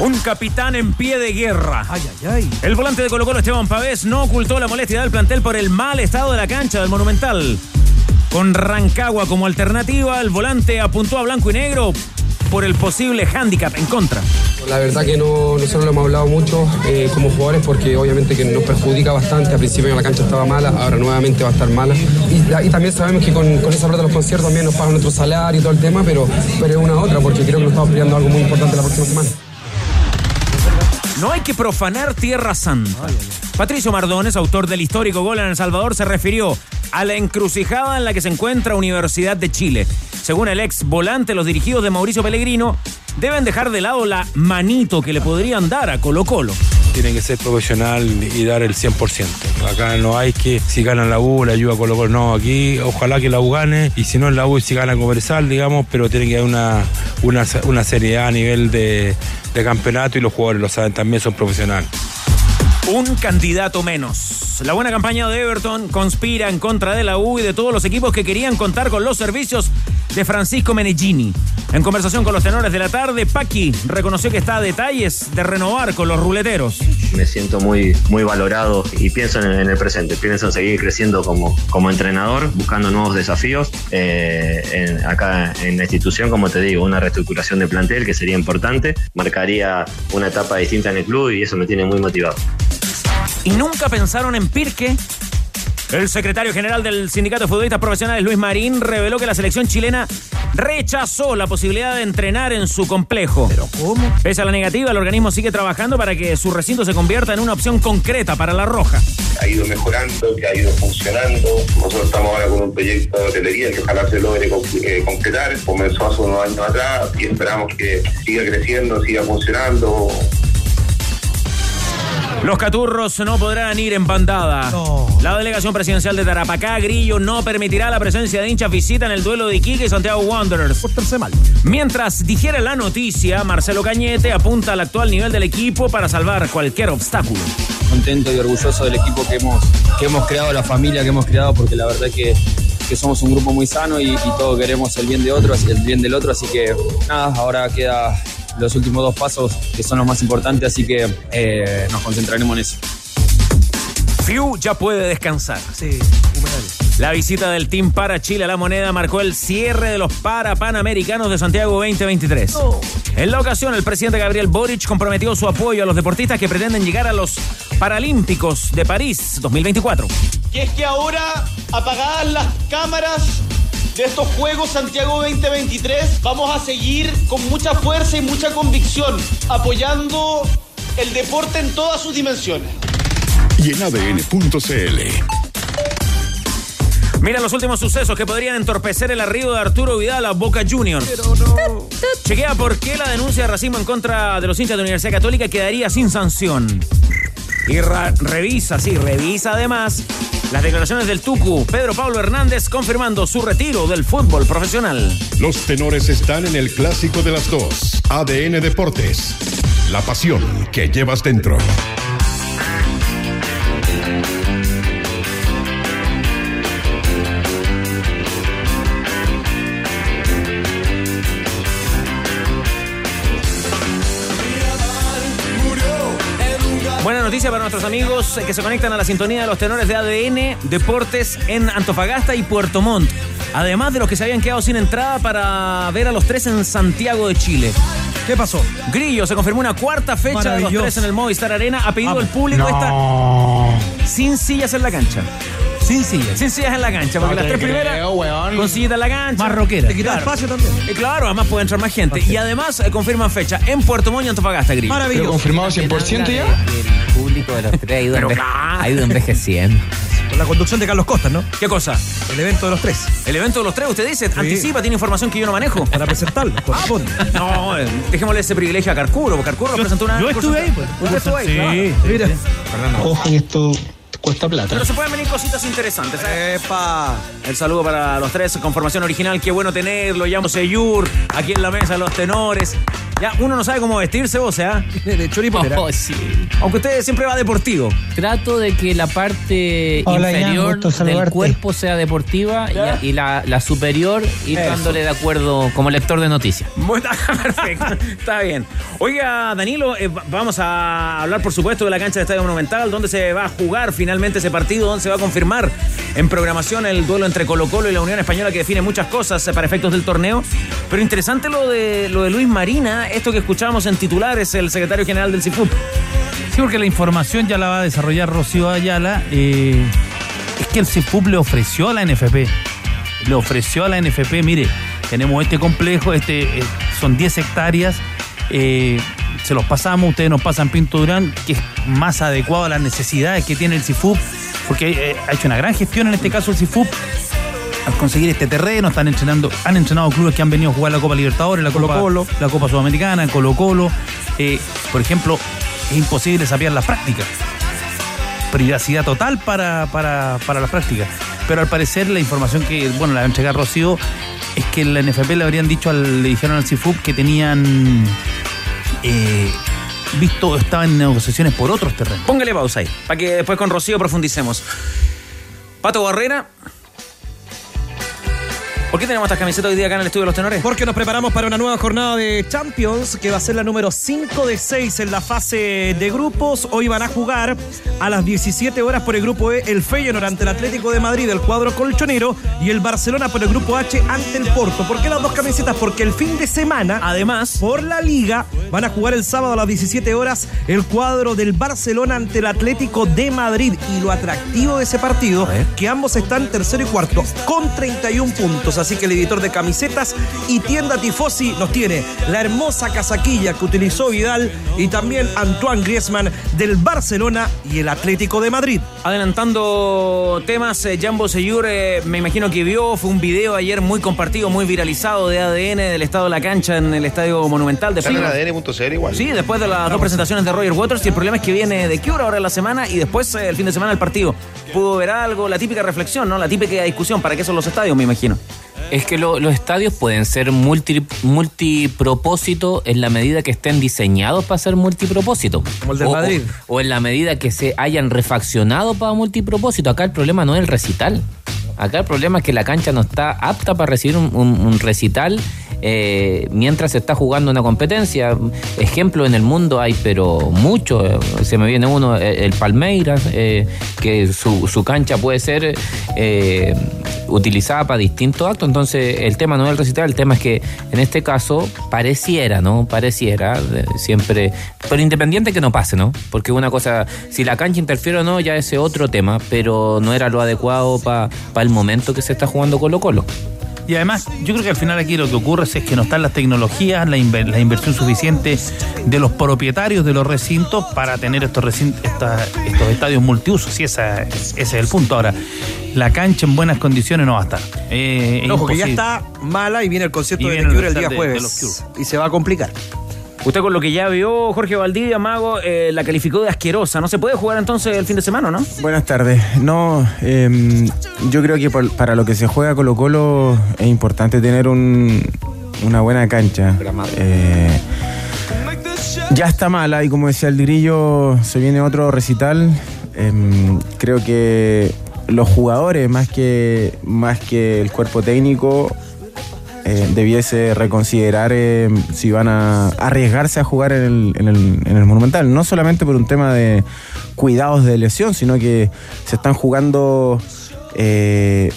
Un capitán en pie de guerra. Ay, ay, ay. El volante de Colo Colo Esteban Pavés no ocultó la molestia del plantel por el mal estado de la cancha del Monumental. Con Rancagua como alternativa, el volante apuntó a blanco y negro por el posible hándicap en contra. La verdad que no, nosotros lo hemos hablado mucho eh, como jugadores porque obviamente que nos perjudica bastante. Al principio la cancha estaba mala, ahora nuevamente va a estar mala. Y, y también sabemos que con, con esa plata de los conciertos también nos pagan nuestro salario y todo el tema, pero, pero es una otra porque creo que nos estamos peleando algo muy importante la próxima semana. No hay que profanar Tierra Santa. Patricio Mardones, autor del histórico gol en El Salvador, se refirió a la encrucijada en la que se encuentra Universidad de Chile. Según el ex volante, los dirigidos de Mauricio Pellegrino deben dejar de lado la manito que le podrían dar a Colo Colo. Tiene que ser profesional y dar el 100%. Acá no hay que, si ganan la U, la ayuda Colo Colo. No, aquí ojalá que la U gane y si no la U, si gana Comercial, digamos, pero tiene que haber una, una, una seriedad a nivel de, de campeonato y los jugadores lo saben, también son profesionales. Un candidato menos. La buena campaña de Everton conspira en contra de la U y de todos los equipos que querían contar con los servicios de Francisco Menegini. En conversación con los tenores de la tarde, Paqui reconoció que está a detalles de renovar con los ruleteros. Me siento muy, muy valorado y pienso en, el presente, pienso en seguir creciendo como, como entrenador, buscando nuevos desafíos. Eh, acá en la institución, como te digo, una reestructuración de plantel que sería importante, marcaría una etapa distinta en el club y eso me tiene muy motivado. ¿Y nunca pensaron en Pirque? El secretario general del Sindicato de Futbolistas Profesionales, Luis Marín, reveló que la selección chilena rechazó la posibilidad de entrenar en su complejo. ¿Pero cómo? Pese a la negativa, el organismo sigue trabajando para que su recinto se convierta en una opción concreta para la Roja. ha ido mejorando, que ha ido funcionando. Nosotros estamos ahora con un proyecto de hotelería que ojalá se logre eh, concretar. Comenzó hace unos años atrás y esperamos que siga creciendo, siga funcionando. Los caturros no podrán ir en bandada. No. La delegación presidencial de Tarapacá, Grillo, no permitirá la presencia de hinchas visita en el duelo de Iquique y Santiago Wanderers. Pórtense mal. Mientras digiere la noticia, Marcelo Cañete apunta al actual nivel del equipo para salvar cualquier obstáculo. contento y orgulloso del equipo que hemos, que hemos creado, la familia que hemos creado, porque la verdad que, que somos un grupo muy sano y, y todos queremos el bien de otro, el bien del otro, así que nada, ahora queda los últimos dos pasos que son los más importantes, así que eh, nos concentraremos en eso. Fiu ya puede descansar. Sí, humedales. La visita del Team para Chile a la moneda marcó el cierre de los para Panamericanos de Santiago 2023. En la ocasión, el presidente Gabriel Boric comprometió su apoyo a los deportistas que pretenden llegar a los Paralímpicos de París 2024. Y es que ahora, apagadas las cámaras de estos Juegos Santiago 2023, vamos a seguir con mucha fuerza y mucha convicción, apoyando el deporte en todas sus dimensiones. Y en ADN.cl. Mira los últimos sucesos que podrían entorpecer el arribo de Arturo Vidal a Boca Juniors. Chequea por qué la denuncia de racismo en contra de los hinchas de la Universidad Católica quedaría sin sanción. Y revisa, sí, revisa además las declaraciones del Tucu, Pedro Pablo Hernández, confirmando su retiro del fútbol profesional. Los tenores están en el clásico de las dos. ADN Deportes. La pasión que llevas dentro. Noticia para nuestros amigos que se conectan a la sintonía de los tenores de ADN Deportes en Antofagasta y Puerto Montt. Además de los que se habían quedado sin entrada para ver a los tres en Santiago de Chile. ¿Qué pasó? Grillo, se confirmó una cuarta fecha de los tres en el Movistar Arena. Ha pedido Vamos. el público esta sin sillas en la cancha. Sin sillas. Sin sillas en la cancha, porque las tres primeras con sillitas en la cancha. Más rockera. Te quita Claro. espacio también. Eh, claro, además puede entrar más gente. Y además eh, confirman fecha en Puerto Montt y Antofagasta, Grillo. Maravilloso. confirmado 100% ya? El público de los tres ha ido, Pero enve- claro. ha ido envejeciendo. Con la conducción de Carlos Costa, ¿no? ¿Qué cosa? El evento de los tres. El evento de los tres, usted dice, anticipa, tiene información que yo no manejo. Para presentarlo, corresponde. No, eh, dejémosle ese privilegio a Carcuro, porque Carcuro presentó una yo estuve ahí, pues. Usted estuvo ahí, Sí, claro. mira. Ojo que esto cuesta plata. Pero se pueden venir cositas interesantes. ¿eh? El saludo para los tres con formación original. Qué bueno tenerlo. Llamo Seyur. Aquí en la mesa, los tenores. Ya uno no sabe cómo vestirse, vos, ¿eh? De choripolera. Oh, sí. Aunque usted siempre va deportivo. Trato de que la parte Hola, inferior del cuerpo sea deportiva Ya. y, y la, la superior ir Eso. dándole de acuerdo como lector de noticias. Bueno, perfecto, está bien. Oiga, Danilo, eh, va- vamos a hablar, por supuesto, de la cancha de Estadio Monumental, donde se va a jugar finalmente ese partido, donde se va a confirmar en programación el duelo entre Colo Colo y la Unión Española, que define muchas cosas eh, para efectos del torneo. Pero interesante lo de, lo de Luis Marina, esto que escuchábamos en titulares, el secretario general del CIFUP. Sí, porque la información ya la va a desarrollar Rocío Ayala. eh, es que el CIFUP le ofreció a la NFP. Le ofreció a la NFP, mire, tenemos este complejo, este eh, son 10 hectáreas. eh, se los pasamos, ustedes nos pasan Pinto Durán, que es más adecuado a las necesidades que tiene el CIFUP, porque ha hecho una gran gestión en este caso el CIFUP al conseguir este terreno, están entrenando, han entrenado clubes que han venido a jugar la Copa Libertadores, la Copa, Colo-Colo. la Copa Sudamericana, Colo Colo. Eh, por ejemplo, es imposible sapear las prácticas. Privacidad total para, para, para las prácticas. Pero al parecer la información que, bueno, la va a entregar Rocío es que la NFP le habrían dicho, al, le dijeron al CIFUP que tenían eh, visto, estaban en negociaciones por otros terrenos. Póngale pausa ahí, para que después con Rocío profundicemos. Pato Barrera. ¿Por qué tenemos estas camisetas hoy día acá en el estudio de los tenores? Porque nos preparamos para una nueva jornada de Champions, que va a ser la número 5 de 6 en la fase de grupos. Hoy van a jugar a las 17 horas por el grupo E el Feyenoord ante el Atlético de Madrid, el cuadro colchonero, y el Barcelona por el grupo H ante el Porto. ¿Por qué las dos camisetas? Porque el fin de semana, Además, por la Liga, van a jugar el sábado a las 17 horas el cuadro del Barcelona ante el Atlético de Madrid. Y lo atractivo de ese partido, que ambos están tercero y cuarto, con 31 puntos. Así que el editor de camisetas y tienda Tifosi nos tiene la hermosa casaquilla que utilizó Vidal y también Antoine Griezmann del Barcelona y el Atlético de Madrid. Adelantando temas, eh, Jambo Seyur, eh, me imagino que vio, fue un video ayer muy compartido, muy viralizado de ADN del estado de la cancha en el Estadio Monumental de. ADN.cl igual. Sí, después de las dos presentaciones de Roger Waters y el problema es que viene de qué hora ahora en la semana y después eh, el fin de semana el partido. Pudo ver algo, la típica reflexión, ¿no? La típica discusión, ¿para qué son los estadios, me imagino? Es que lo- los estadios pueden ser multi, multipropósito en la medida que estén diseñados para ser multipropósito. Como el del O- Madrid. O, o en la medida que se hayan refaccionado para multipropósito. Acá el problema no es el recital. Acá el problema es que la cancha no está apta para recibir un, un- un recital eh, mientras se está jugando una competencia. Ejemplo, en el mundo hay, pero mucho. Se me viene uno, eh, el Palmeiras, eh, que su, su cancha puede ser eh, utilizada para distintos actos. Entonces, el tema no es el recital, el tema es que en este caso pareciera, ¿no? Pareciera, eh, siempre. Pero independiente que no pase, ¿no? Porque una cosa, si la cancha interfiere o no, ya ese otro tema, pero no era lo adecuado para el momento que se está jugando Colo-Colo. Y además, yo creo que al final aquí lo que ocurre es que no están las tecnologías, la, inver- la inversión suficiente de los propietarios de los recintos para tener estos, recin- esta- estos estadios multiusos. Y esa, ese es el punto. Ahora, la cancha en buenas condiciones no va a estar. Eh, es Ojo, que ya está mala y viene el concierto Y de Cure el día de- jueves. y se va a complicar. Usted con lo que ya vio, Jorge Valdivia, Mago, eh, la calificó de asquerosa. ¿No se puede jugar entonces el fin de semana, no? Buenas tardes. No, eh, yo creo que para lo que se juega Colo Colo es importante tener un- una buena cancha. Eh, ya está mala y como decía el grillo, se viene otro recital. Em, creo que los jugadores, más que, más que el cuerpo técnico, eh, debiese reconsiderar eh, si van a arriesgarse a jugar en el, en el- en el Monumental. No solamente por un tema de cuidados de lesión, sino que se están jugando eh,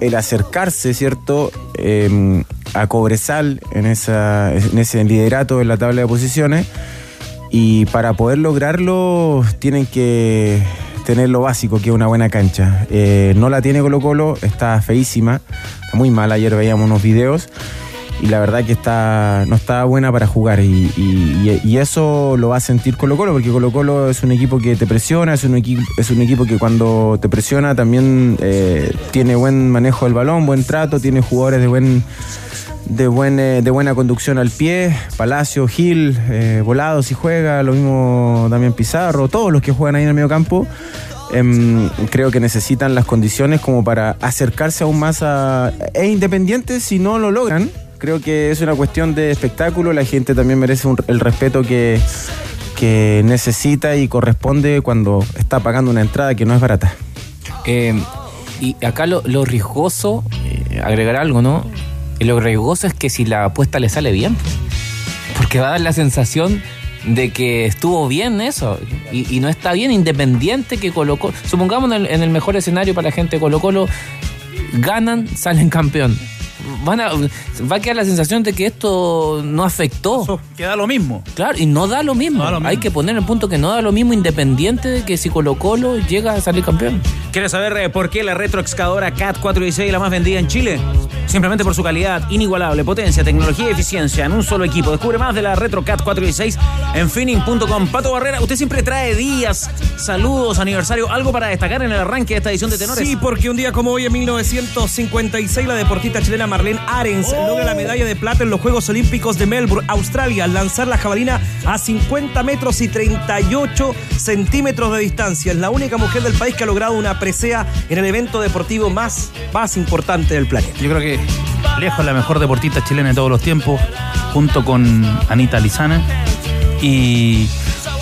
el acercarse, ¿cierto? Eh, a Cobresal en, esa, en ese liderato en la tabla de posiciones. Y para poder lograrlo tienen que tener lo básico, que es una buena cancha. Eh, no la tiene Colo Colo, está feísima, está muy mal, ayer veíamos unos videos. y la verdad que está no está buena para jugar y, eso lo va a sentir Colo Colo porque Colo Colo es un equipo que te presiona, es un equipo, es un equipo que cuando te presiona también eh, tiene buen manejo del balón, buen trato, tiene jugadores de buen de, de buena conducción al pie, Palacio, Gil, eh, Volado si juega, lo mismo Damián Pizarro, todos los que juegan ahí en el medio campo. em, creo que necesitan las condiciones como para acercarse aún más a... E independiente si no lo logran. Creo que es una cuestión de espectáculo. La gente también merece el respeto que, que necesita y corresponde cuando está pagando una entrada que no es barata. Eh, y acá lo, lo riesgoso, eh, agregar algo, ¿no? Y lo riesgoso es que si la apuesta le sale bien, porque va a dar la sensación de que estuvo bien eso y, y no está bien independiente que Colo Colo, supongamos en el, en el mejor escenario para la gente de Colo Colo, ganan, salen campeón. Van a, va a quedar la sensación de que esto no afectó. Queda lo mismo. Claro, y no da lo mismo. No da lo mismo. Hay que poner el punto que no da lo mismo independiente de que si Colo Colo llega a salir campeón. ¿Quieres saber eh, por qué la retroexcavadora CAT 416 es la más vendida en Chile? Simplemente por su calidad inigualable, potencia, tecnología y eficiencia en un solo equipo. Descubre más de la Retro CAT 416 en finning.com. Pato Barrera, usted siempre trae días, saludos, aniversario, algo para destacar en el arranque de esta edición de Tenores. Sí, porque un día como hoy, en 1956, la deportista chilena Marlene Arens logra la medalla de plata en los Juegos Olímpicos de Melbourne, Australia, al lanzar la jabalina a 50 metros y 38 centímetros de distancia. Es la única mujer del país que ha logrado una presea en el evento deportivo más, más importante del planeta. Yo creo que lejos la mejor deportista chilena de todos los tiempos, junto con Anita Lizana. Y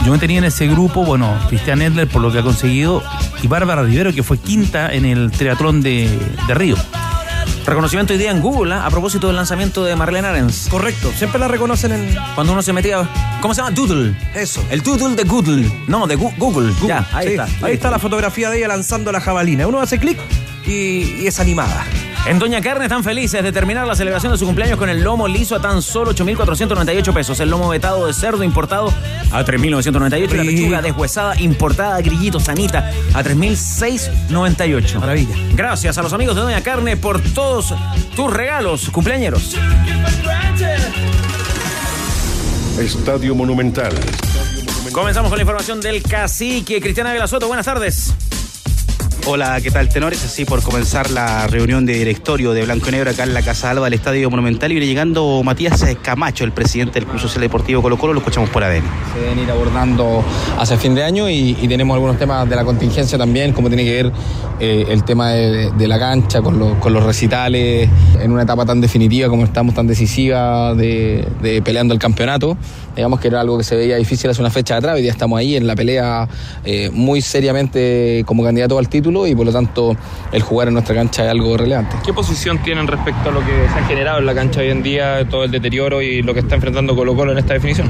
yo me tenía en ese grupo, bueno, Cristian Edler por lo que ha conseguido, y Bárbara Rivero, que fue quinta en el triatlón de, de Río. Reconocimiento hoy día en Google, ¿ah? a propósito del lanzamiento de Marlene Arens. Correcto, siempre la reconocen en. Cuando uno se metía. ¿Cómo se llama? Doodle. Eso. El Doodle de Google. No, de Gu- Google. Ya, ahí Sí, está. Ahí está la fotografía de ella lanzando la jabalina. Uno hace clic y, y es animada. En Doña Carne están felices de terminar la celebración de su cumpleaños con el lomo liso a tan solo 8.498 pesos. El lomo vetado de cerdo importado a 3.998 y la pechuga deshuesada importada grillito sanita a 3.698. Maravilla. Gracias a los amigos de Doña Carne por todos tus regalos cumpleañeros. Estadio Monumental. Comenzamos con la información del cacique Cristiana Vela Soto. Buenas tardes. Hola, ¿qué tal, tenores? Así por comenzar la reunión de directorio de Blanco y Negro acá en la Casa Alba del Estadio Monumental y viene llegando Matías Camacho, el presidente del Club Social Deportivo Colo Colo, lo escuchamos por ADN. se deben ir abordando hacia fin de año y, tenemos algunos temas de la contingencia también, como tiene que ver eh, el tema de, la cancha con, los- recitales en una etapa tan definitiva como estamos, tan decisiva de, de peleando el campeonato. Digamos que era algo que se veía difícil hace una fecha atrás, hoy día estamos ahí en la pelea eh, muy seriamente como candidato al título y por lo tanto el jugar en nuestra cancha es algo relevante. ¿Qué posición tienen respecto a lo que se ha generado en la cancha hoy en día, todo el deterioro y lo que está enfrentando Colo Colo en esta definición?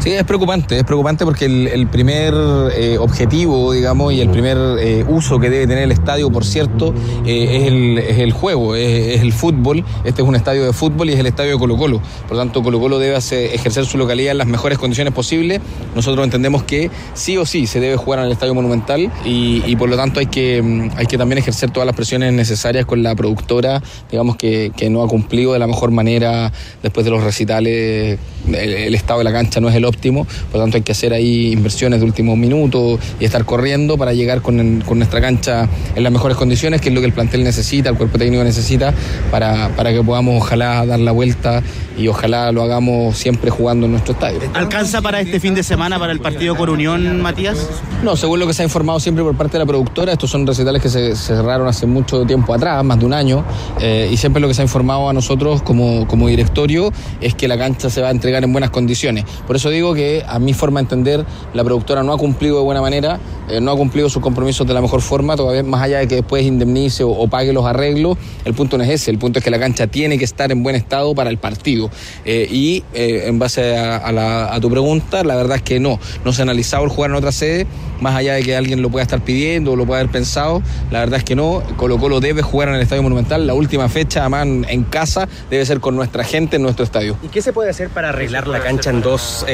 Sí, es preocupante, es preocupante porque el, primer eh, objetivo, digamos, y el primer eh, uso que debe tener el estadio, por cierto, eh, es, el, juego, es, el fútbol. Este es un estadio de fútbol y es el estadio de Colo Colo. Por lo tanto, Colo Colo debe hacer- ejercer su localidad en las mejores condiciones posibles. Nosotros entendemos que sí o sí se debe jugar en el estadio monumental y, por lo tanto hay que, mm, hay que también ejercer todas las presiones necesarias con la productora, digamos, que no ha cumplido de la mejor manera después de los recitales. El, estado de la cancha no es el óptimo, por lo tanto hay que hacer ahí inversiones de último minuto y estar corriendo para llegar con, con nuestra cancha en las mejores condiciones, que es lo que el plantel necesita, el cuerpo técnico necesita, para, para que podamos ojalá dar la vuelta y ojalá lo hagamos siempre jugando en nuestro estadio. ¿Alcanza para este fin de semana para el partido con Unión, Matías? No, según lo que se ha informado siempre por parte de la productora, estos son recitales que se, cerraron hace mucho tiempo atrás, más de un año, eh, y siempre lo que se ha informado a nosotros como, como directorio es que la cancha se va a entregar en buenas condiciones. Por eso digo que a mi forma de entender, la productora no ha cumplido de buena manera, eh, no ha cumplido sus compromisos de la mejor forma, todavía más allá de que después indemnice o, pague los arreglos, el punto no es ese, el punto es que la cancha tiene que estar en buen estado para el partido. Eh, y eh, en base a, tu pregunta, la verdad es que no, no se ha analizado el jugar en otra sede, más allá de que alguien lo pueda estar pidiendo o lo pueda haber pensado, la verdad es que no, Colo Colo debe jugar en el Estadio Monumental, la última fecha además en, casa debe ser con nuestra gente en nuestro estadio. ¿Y qué se puede hacer para arreglar la cancha en dos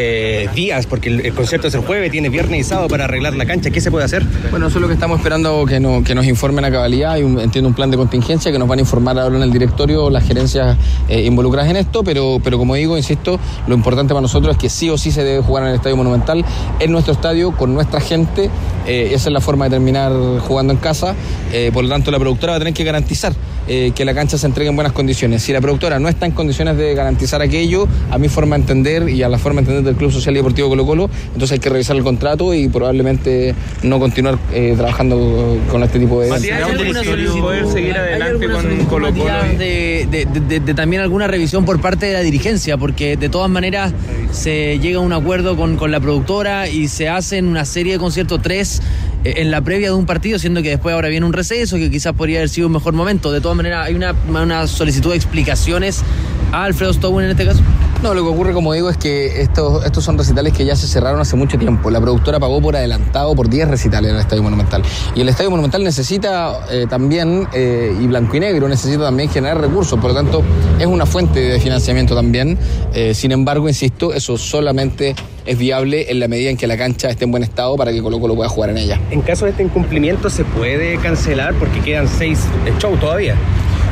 días? Porque el, el concierto es el jueves, tiene viernes y sábado para arreglar la cancha. ¿Qué ¿qué se puede hacer? Bueno, eso es lo que estamos esperando que, que nos informen a cabalidad. Hay un, entiendo un plan de contingencia que nos van a informar ahora en el directorio las gerencias eh, involucradas en esto, pero, pero como digo, insisto, lo importante para nosotros es que sí o sí se debe jugar en el Estadio Monumental, en nuestro estadio, con nuestra gente. Eh, esa es la forma de terminar jugando en casa. Eh, por lo tanto, la productora va a tener que garantizar eh, que la cancha se entregue en buenas condiciones. Si la productora no está en condiciones de garantizar aquello, a mi forma de entender y a la forma de entender del Club Social y Deportivo Colo Colo, entonces hay que revisar el contrato y probablemente no continuar eh, trabajando con este tipo de. Matías, ¿hay alguna solicitud poder seguir adelante con Colo Colo? De, de- de- de también alguna revisión por parte de la dirigencia, porque de todas maneras se llega a un acuerdo con, con la productora y se hacen una serie de conciertos, tres en la previa de un partido, siendo que después ahora viene un receso, que quizás podría haber sido un mejor momento. De todas maneras, hay una, una solicitud de explicaciones a Alfredo Stone en este caso. No, lo que ocurre, como digo, es que estos, estos son recitales que ya se cerraron hace mucho tiempo. La productora pagó por adelantado por 10 recitales en el Estadio Monumental. Y el Estadio Monumental necesita eh, también, eh, y Blanco y Negro necesita también generar recursos, por lo tanto es una fuente de financiamiento también. Eh, sin embargo, insisto, eso solamente es viable en la medida en que la cancha esté en buen estado para que Colo Colo pueda jugar en ella. En caso de este incumplimiento, ¿se puede cancelar porque quedan seis shows todavía?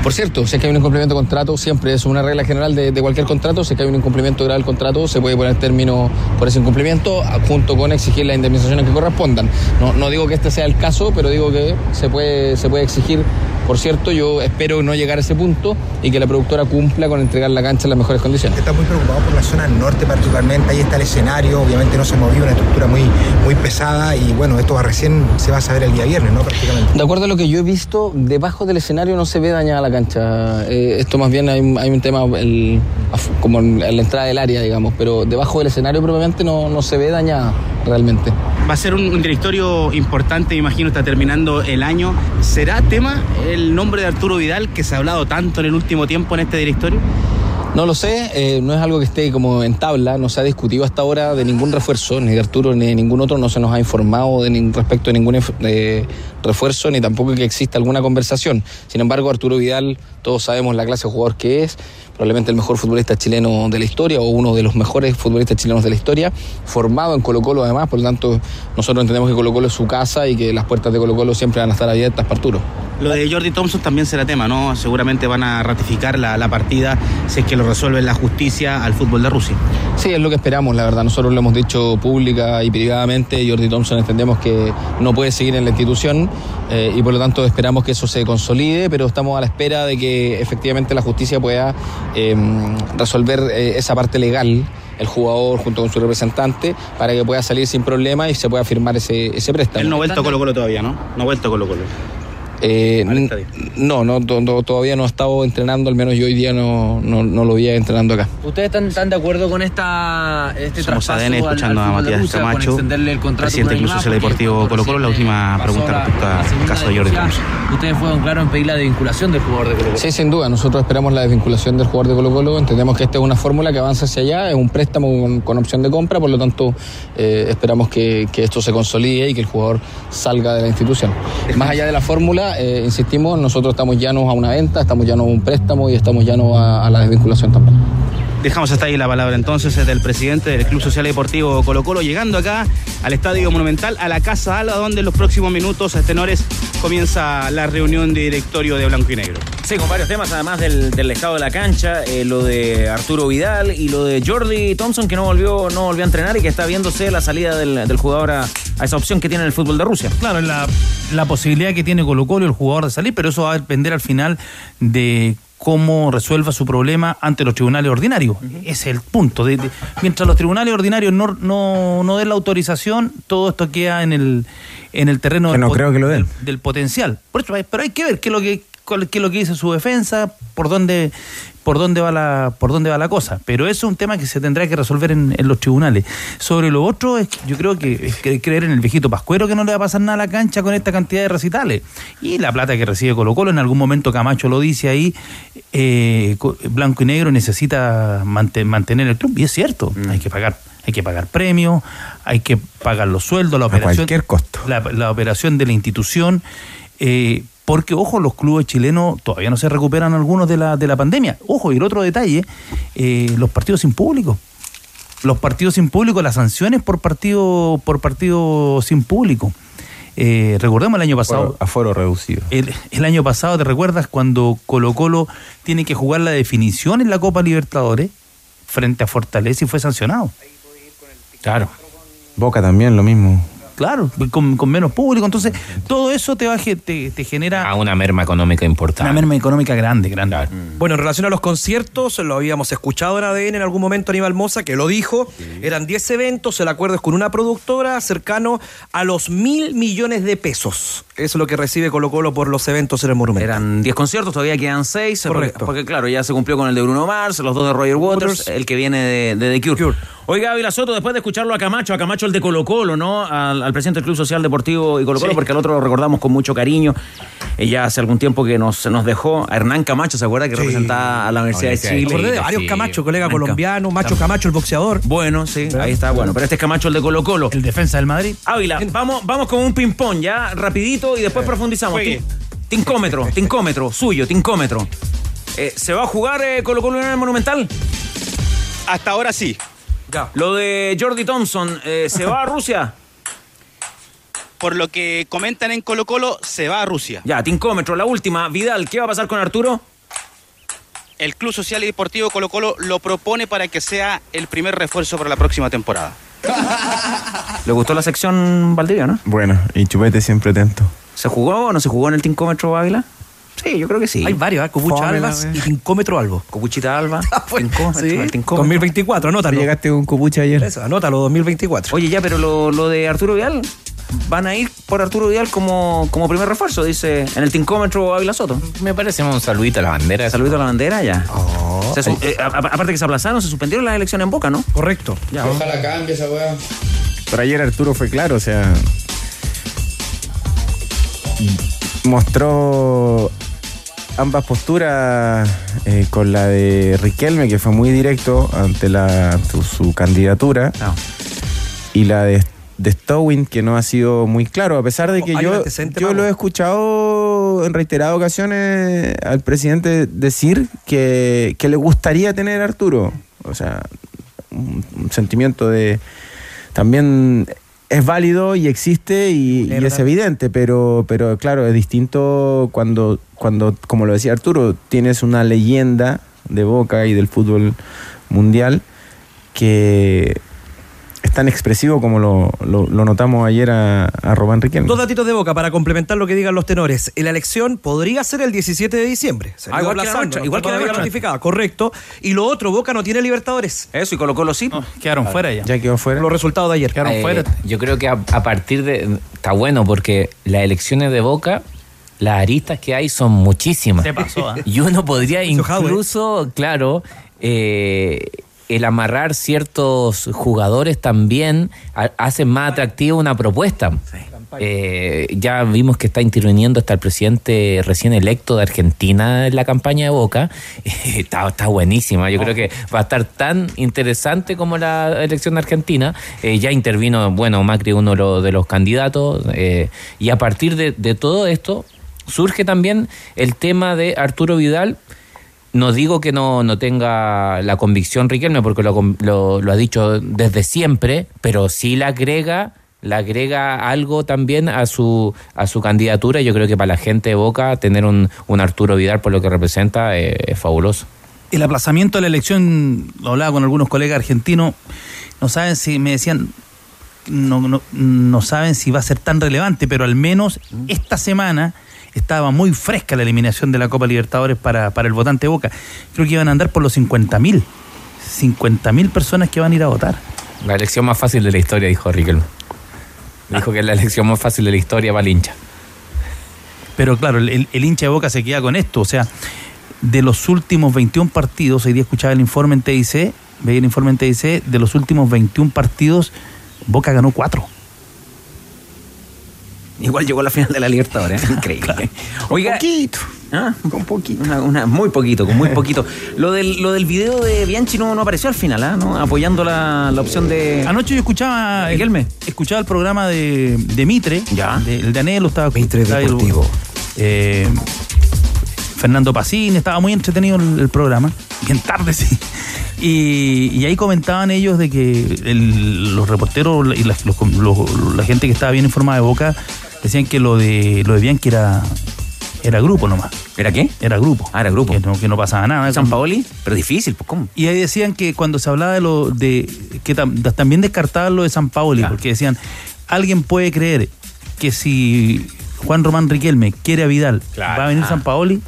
Por cierto, si es que hay un incumplimiento de contrato, siempre es una regla general de, de cualquier contrato, si es que hay un incumplimiento grave del contrato, se puede poner término por ese incumplimiento, junto con exigir las indemnizaciones que correspondan. No, no digo que este sea el caso, pero digo que se puede, se puede exigir. Por cierto, yo espero no llegar a ese punto y que la productora cumpla con entregar la cancha en las mejores condiciones. Está muy preocupado por la zona norte particularmente, ahí está el escenario, obviamente no se movió, una estructura muy, muy pesada y bueno, esto va recién se va a saber el día viernes, ¿no? Prácticamente. De acuerdo a lo que yo he visto, debajo del escenario no se ve dañada la cancha. Eh, esto más bien hay, un- tema el- como en, la entrada del área, digamos, pero debajo del escenario propiamente no, no se ve dañada realmente. Va a ser un, un directorio importante, me imagino, está terminando el año. ¿Será tema el nombre de Arturo Vidal, que se ha hablado tanto en el último tiempo en este directorio? No lo sé, eh, no es algo que esté como en tabla, no se ha discutido hasta ahora de ningún refuerzo, ni de Arturo ni de ningún otro, no se nos ha informado de respecto a ningún ef- refuerzo, ni tampoco que exista alguna conversación. Sin embargo, Arturo Vidal, todos sabemos la clase de jugador que es, probablemente el mejor futbolista chileno de la historia o uno de los mejores futbolistas chilenos de la historia, formado en Colo Colo además, por lo tanto nosotros entendemos que Colo Colo es su casa y que las puertas de Colo Colo siempre van a estar abiertas para Arturo. Lo de Jordi Thompson también será tema, ¿no? Seguramente van a ratificar la, la partida si es que lo resuelve la justicia al fútbol de Rusia. Sí, es lo que esperamos, la verdad. Nosotros lo hemos dicho pública y privadamente. Jordi Thompson entendemos que no puede seguir en la institución eh, y por lo tanto esperamos que eso se consolide, pero estamos a la espera de que efectivamente la justicia pueda eh, resolver eh, esa parte legal el jugador junto con su representante para que pueda salir sin problema y se pueda firmar ese, ese préstamo. Él no ha vuelto a Colo Colo todavía, ¿no? No ha vuelto a Colo Colo. Eh, no, no, to- to- todavía no ha estado entrenando, al menos yo hoy día no, no, no lo vi entrenando acá. ¿Ustedes están, están de acuerdo con esta, este Somos traspaso ADN escuchando al a Matías Rusia, Camacho, extenderle el contrato presidente del Club Social Deportivo Colo Colo. La última pregunta respecto al caso de Jordi. Ustedes fueron claros en pedir la desvinculación del jugador de Colo Colo. Sí, sin duda. Nosotros esperamos la desvinculación del jugador de Colo Colo. Entendemos que esta es una fórmula que avanza hacia allá, es un préstamo con, con opción de compra, por lo tanto eh, esperamos que, que esto se consolide y que el jugador salga de la institución. Más allá de la fórmula, eh, insistimos, nosotros estamos llanos a una venta, estamos llanos a un préstamo y estamos llanos a, a la desvinculación también. Dejamos hasta ahí la palabra entonces del presidente del Club Social y Deportivo Colo Colo, llegando acá al Estadio Monumental, a la Casa Alba, donde en los próximos minutos, a tenores, comienza la reunión de directorio de Blanco y Negro. Sí, con varios temas, además del, del estado de la cancha, eh, lo de Arturo Vidal y lo de Jordi Thompson, que no volvió, no volvió a entrenar y que está viéndose la salida del, del jugador a, a esa opción que tiene el fútbol de Rusia. Claro, la, la posibilidad que tiene Colo Colo el jugador de salir, pero eso va a depender al final de cómo resuelva su problema ante los tribunales ordinarios. Ese es el punto. De- de- mientras los tribunales ordinarios no, no, no den la autorización, todo esto queda en el, en el terreno Que del, no pot- creo que lo den. del- del potencial. Por eso, pero hay que ver qué es lo que cuál- qué es lo que dice su defensa, por dónde por dónde va la por dónde va la cosa, pero eso es un tema que se tendrá que resolver en, en los tribunales. Sobre lo otro es yo creo que es que creer en el viejito Pascuero que no le va a pasar nada a la cancha con esta cantidad de recitales y la plata que recibe Colo Colo en algún momento Camacho lo dice ahí eh, co- blanco y negro necesita mante- mantener el club y es cierto, hay que pagar hay que pagar premios, hay que pagar los sueldos, la operación cualquier costo. la, la operación de la institución, eh, porque, ojo, los clubes chilenos todavía no se recuperan algunos de la, de la pandemia. Ojo, y el otro detalle, eh, los partidos sin público. Los partidos sin público, las sanciones por partido, por partido sin público. Eh, recordemos el año pasado. Aforo, aforo reducido. El, el año pasado, ¿te recuerdas cuando Colo Colo tiene que jugar la definición en la Copa Libertadores frente a Fortaleza y fue sancionado? Claro. Boca también, lo mismo. Claro, con, con menos público. Entonces, todo eso te, va, te, te genera A una merma económica importante. una merma económica grande, grande. Bueno, en relación a los conciertos, lo habíamos escuchado en ADN en algún momento Aníbal Moza, que lo dijo. Eran 10 eventos, el acuerdo es con una productora cercano a los mil millones de pesos. Eso es lo que recibe Colo Colo por los eventos en el Monumento. Eran 10 conciertos, todavía quedan 6. Correcto. Porque, porque, claro, ya se cumplió con el de Bruno Mars, los dos de Roger Waters, Waters. el que viene de, de The Cure. Oiga, Ávila Soto, después de escucharlo a Camacho, a Camacho el de Colo Colo, ¿no? Al, al presidente del Club Social Deportivo y Colo Colo, Sí. porque al otro lo recordamos con mucho cariño. Eh, ya hace algún tiempo que nos, nos dejó a Hernán Camacho, ¿se acuerda? Que representaba a la Universidad de Chile. Acordé de varios sí. Camacho, colega Hernán colombiano, Macho Camacho, el boxeador. Bueno, sí, ahí está, bueno. Pero este es Camacho el de Colo Colo. El defensa del Madrid. Ávila, vamos, vamos con un ping-pong ya, rapidito, y después profundizamos. Juegue. Tin- Tincómetro, tincómetro, suyo, tincómetro. Eh, ¿Se va a jugar eh, Colo Colo en el Monumental? Hasta ahora sí. Lo de Jordi Thompson, eh, ¿se va a Rusia? Por lo que comentan en Colo Colo, se va a Rusia. Ya, tincómetro, la última. Vidal, ¿qué va a pasar con Arturo? El Club Social y Deportivo Colo Colo lo propone para que sea el primer refuerzo para la próxima temporada. ¿Le gustó la sección Valdivia, no? Bueno, y Chupete siempre atento. ¿Se jugó o no se jugó en el tincómetro Ávila? Sí, yo creo que sí. Hay varios, ¿eh? Copucha Albas y wea. Tincómetro Albo. Copuchita Alba, bueno, tincómetro, sí. el tincómetro. 2024, ¿Tú anótalo. llegaste con Copucha ayer? Eso, anótalo, 2024. Oye, ya, pero lo, lo de Arturo Vidal, van a ir por Arturo Vidal como, como primer refuerzo, dice en el tincómetro Ávila Soto. Me parece un saludito a la bandera. Saludito a la bandera, ya. Oh. Se eh, a- aparte que se aplazaron, se suspendieron las elecciones en Boca, ¿no? Correcto. Ya. Ojalá cambie esa weá. Pero ayer Arturo fue claro, o sea. Mostró ambas posturas eh, con la de Riquelme, que fue muy directo ante la, su, su candidatura, No. y la de, de Stowin, que no ha sido muy claro, a pesar de que Hay un yo, yo lo he escuchado en reiteradas ocasiones al presidente decir que, que le gustaría tener a Arturo. O sea, un, un sentimiento de también es válido y existe y, y es evidente, pero, pero claro, es distinto cuando, cuando, como lo decía Arturo, tienes una leyenda de Boca y del fútbol mundial que tan expresivo como lo, lo- lo notamos ayer a, a Robán Riquelme. Dos datitos de boca para complementar lo que digan los tenores. La elección podría ser el 17 de diciembre. Se Ah, igual que la aplazando, nuestra, no igual que la nuestra. ratificada, correcto. Y lo otro, Boca no tiene Libertadores. Eso, y Colo Colo sí. Quedaron fuera ya. Ya quedó fuera. Los resultados de ayer. Quedaron Eh, fuera. Yo creo que a, a partir de. Está bueno porque las elecciones de Boca, las aristas que hay son muchísimas. Se pasó, ¿ah? Y uno podría Jadwe. incluso, claro, eh, el amarrar ciertos jugadores también ha- hace más atractiva una propuesta. Eh, ya vimos que está interviniendo hasta el presidente recién electo de Argentina en la campaña de Boca. está, está buenísima. Yo creo que va a estar tan interesante como la elección de Argentina. Eh, ya intervino, bueno, Macri, uno de los, de los candidatos. eh, y a partir de, de todo esto surge también el tema de Arturo Vidal. No digo que no, no tenga la convicción Riquelme, porque lo, lo- lo ha dicho desde siempre, pero sí la agrega, la agrega algo también a su, a su candidatura. Yo creo que para la gente de Boca tener un, un Arturo Vidal por lo que representa eh, es fabuloso. El aplazamiento de la elección, lo hablaba con algunos colegas argentinos, no saben si, me decían, no, no, no saben si va a ser tan relevante, pero al menos esta semana estaba muy fresca la eliminación de la Copa Libertadores para, para el votante Boca. Creo que iban a andar por los 50 mil. 50 mil personas que van a ir a votar. La elección más fácil de la historia, dijo Riquelme. Dijo que es la elección más fácil de la historia para el hincha. Pero claro, el hincha de Boca se queda con esto. O sea, de los últimos 21 partidos, hoy día escuchaba el informe en TIC, veía el informe en TIC, de los últimos 21 partidos, Boca ganó 4. Igual llegó a la final de la Libertadores. ¿eh? Increíble. Oiga. Poquito. ¿Ah? Con poquito. Una, una- muy poquito, con muy poquito. Lo del, lo del video de Bianchi no, no apareció al final, ¿ah? ¿no? Apoyando la, la opción de. Anoche yo escuchaba el, Riquelme. escuchaba el programa de, de Mitre, Ya. de- el de Anelo, estaba Mitre estaba el- Deportivo. eh, Fernando Pacín, estaba muy entretenido el, el programa, bien tarde, sí. Y, y ahí comentaban ellos de que el- los reporteros y la, los- los- la gente que estaba bien informada de Boca decían que lo de lo de Bianchi era, era grupo nomás. ¿Era qué? Era grupo. Ah, era grupo. Que no, que no pasaba nada. San Paoli, pero difícil, pues ¿cómo? Y ahí decían que cuando se hablaba de lo de que tam- también descartaban lo de San Paoli, porque decían, alguien puede creer que si Juan Román Riquelme quiere a Vidal, Claro. va a venir Ah, San Paoli.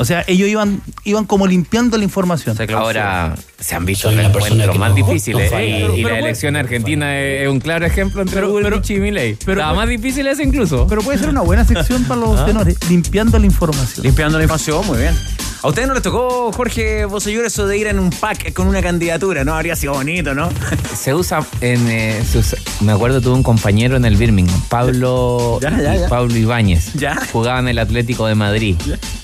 O sea, ellos iban, iban como limpiando la información. Ahora se han visto que más no- difíciles. no ¿eh? y Pero- y pero la elección argentina es un claro ejemplo entre Bullrich y Milei. pero- Estaba más difícil ese incluso. Pero puede ser una buena sección para los Ah. tenores, limpiando la información. Limpiando la información, muy bien. A ustedes no les tocó, Jorge Bosellur, eso de ir en un pack con una candidatura, ¿no? Habría sido bonito, ¿no? Se usa en. eh, se usa- me acuerdo, tuve un compañero en el Birmingham, Pablo, Ya, ya, ya. Pablo Ibáñez. Ya. Jugaba en el Atlético de Madrid.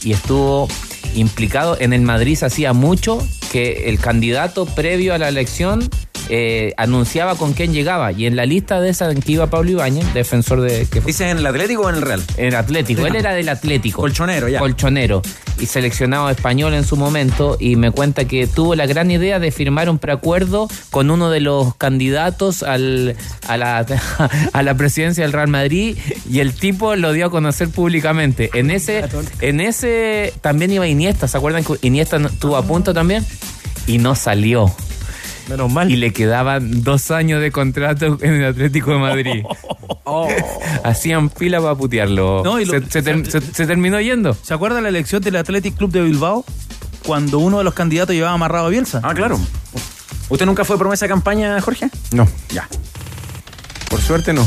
Y estuvo implicado en el Madrid. Se hacía mucho que el candidato previo a la elección eh, anunciaba con quién llegaba. Y en la lista de esa en que iba Pablo Ibáñez, defensor de. ¿Dices en el Atlético o en el Real? En el Atlético. Él era del Atlético. Colchonero, ya. Colchonero. Y seleccionado español en su momento. Y me cuenta que tuvo la gran idea de firmar un preacuerdo con uno de los candidatos al, a, la, a la presidencia del Real Madrid. Y el tipo lo dio a conocer públicamente. En ese, en ese también iba Iniesta. ¿Se acuerdan que Iniesta estuvo a punto también? Y no salió. Menos mal. Y le quedaban dos años de contrato en el Atlético de Madrid. Hacían fila para putearlo. No, y lo- se, se ter- se- se terminó yendo. ¿Se acuerda la elección del Athletic Club de Bilbao? Cuando uno de los candidatos llevaba amarrado a Bielsa. Ah, claro. ¿Usted nunca fue promesa de campaña, Jorge? No. Ya. Por suerte no.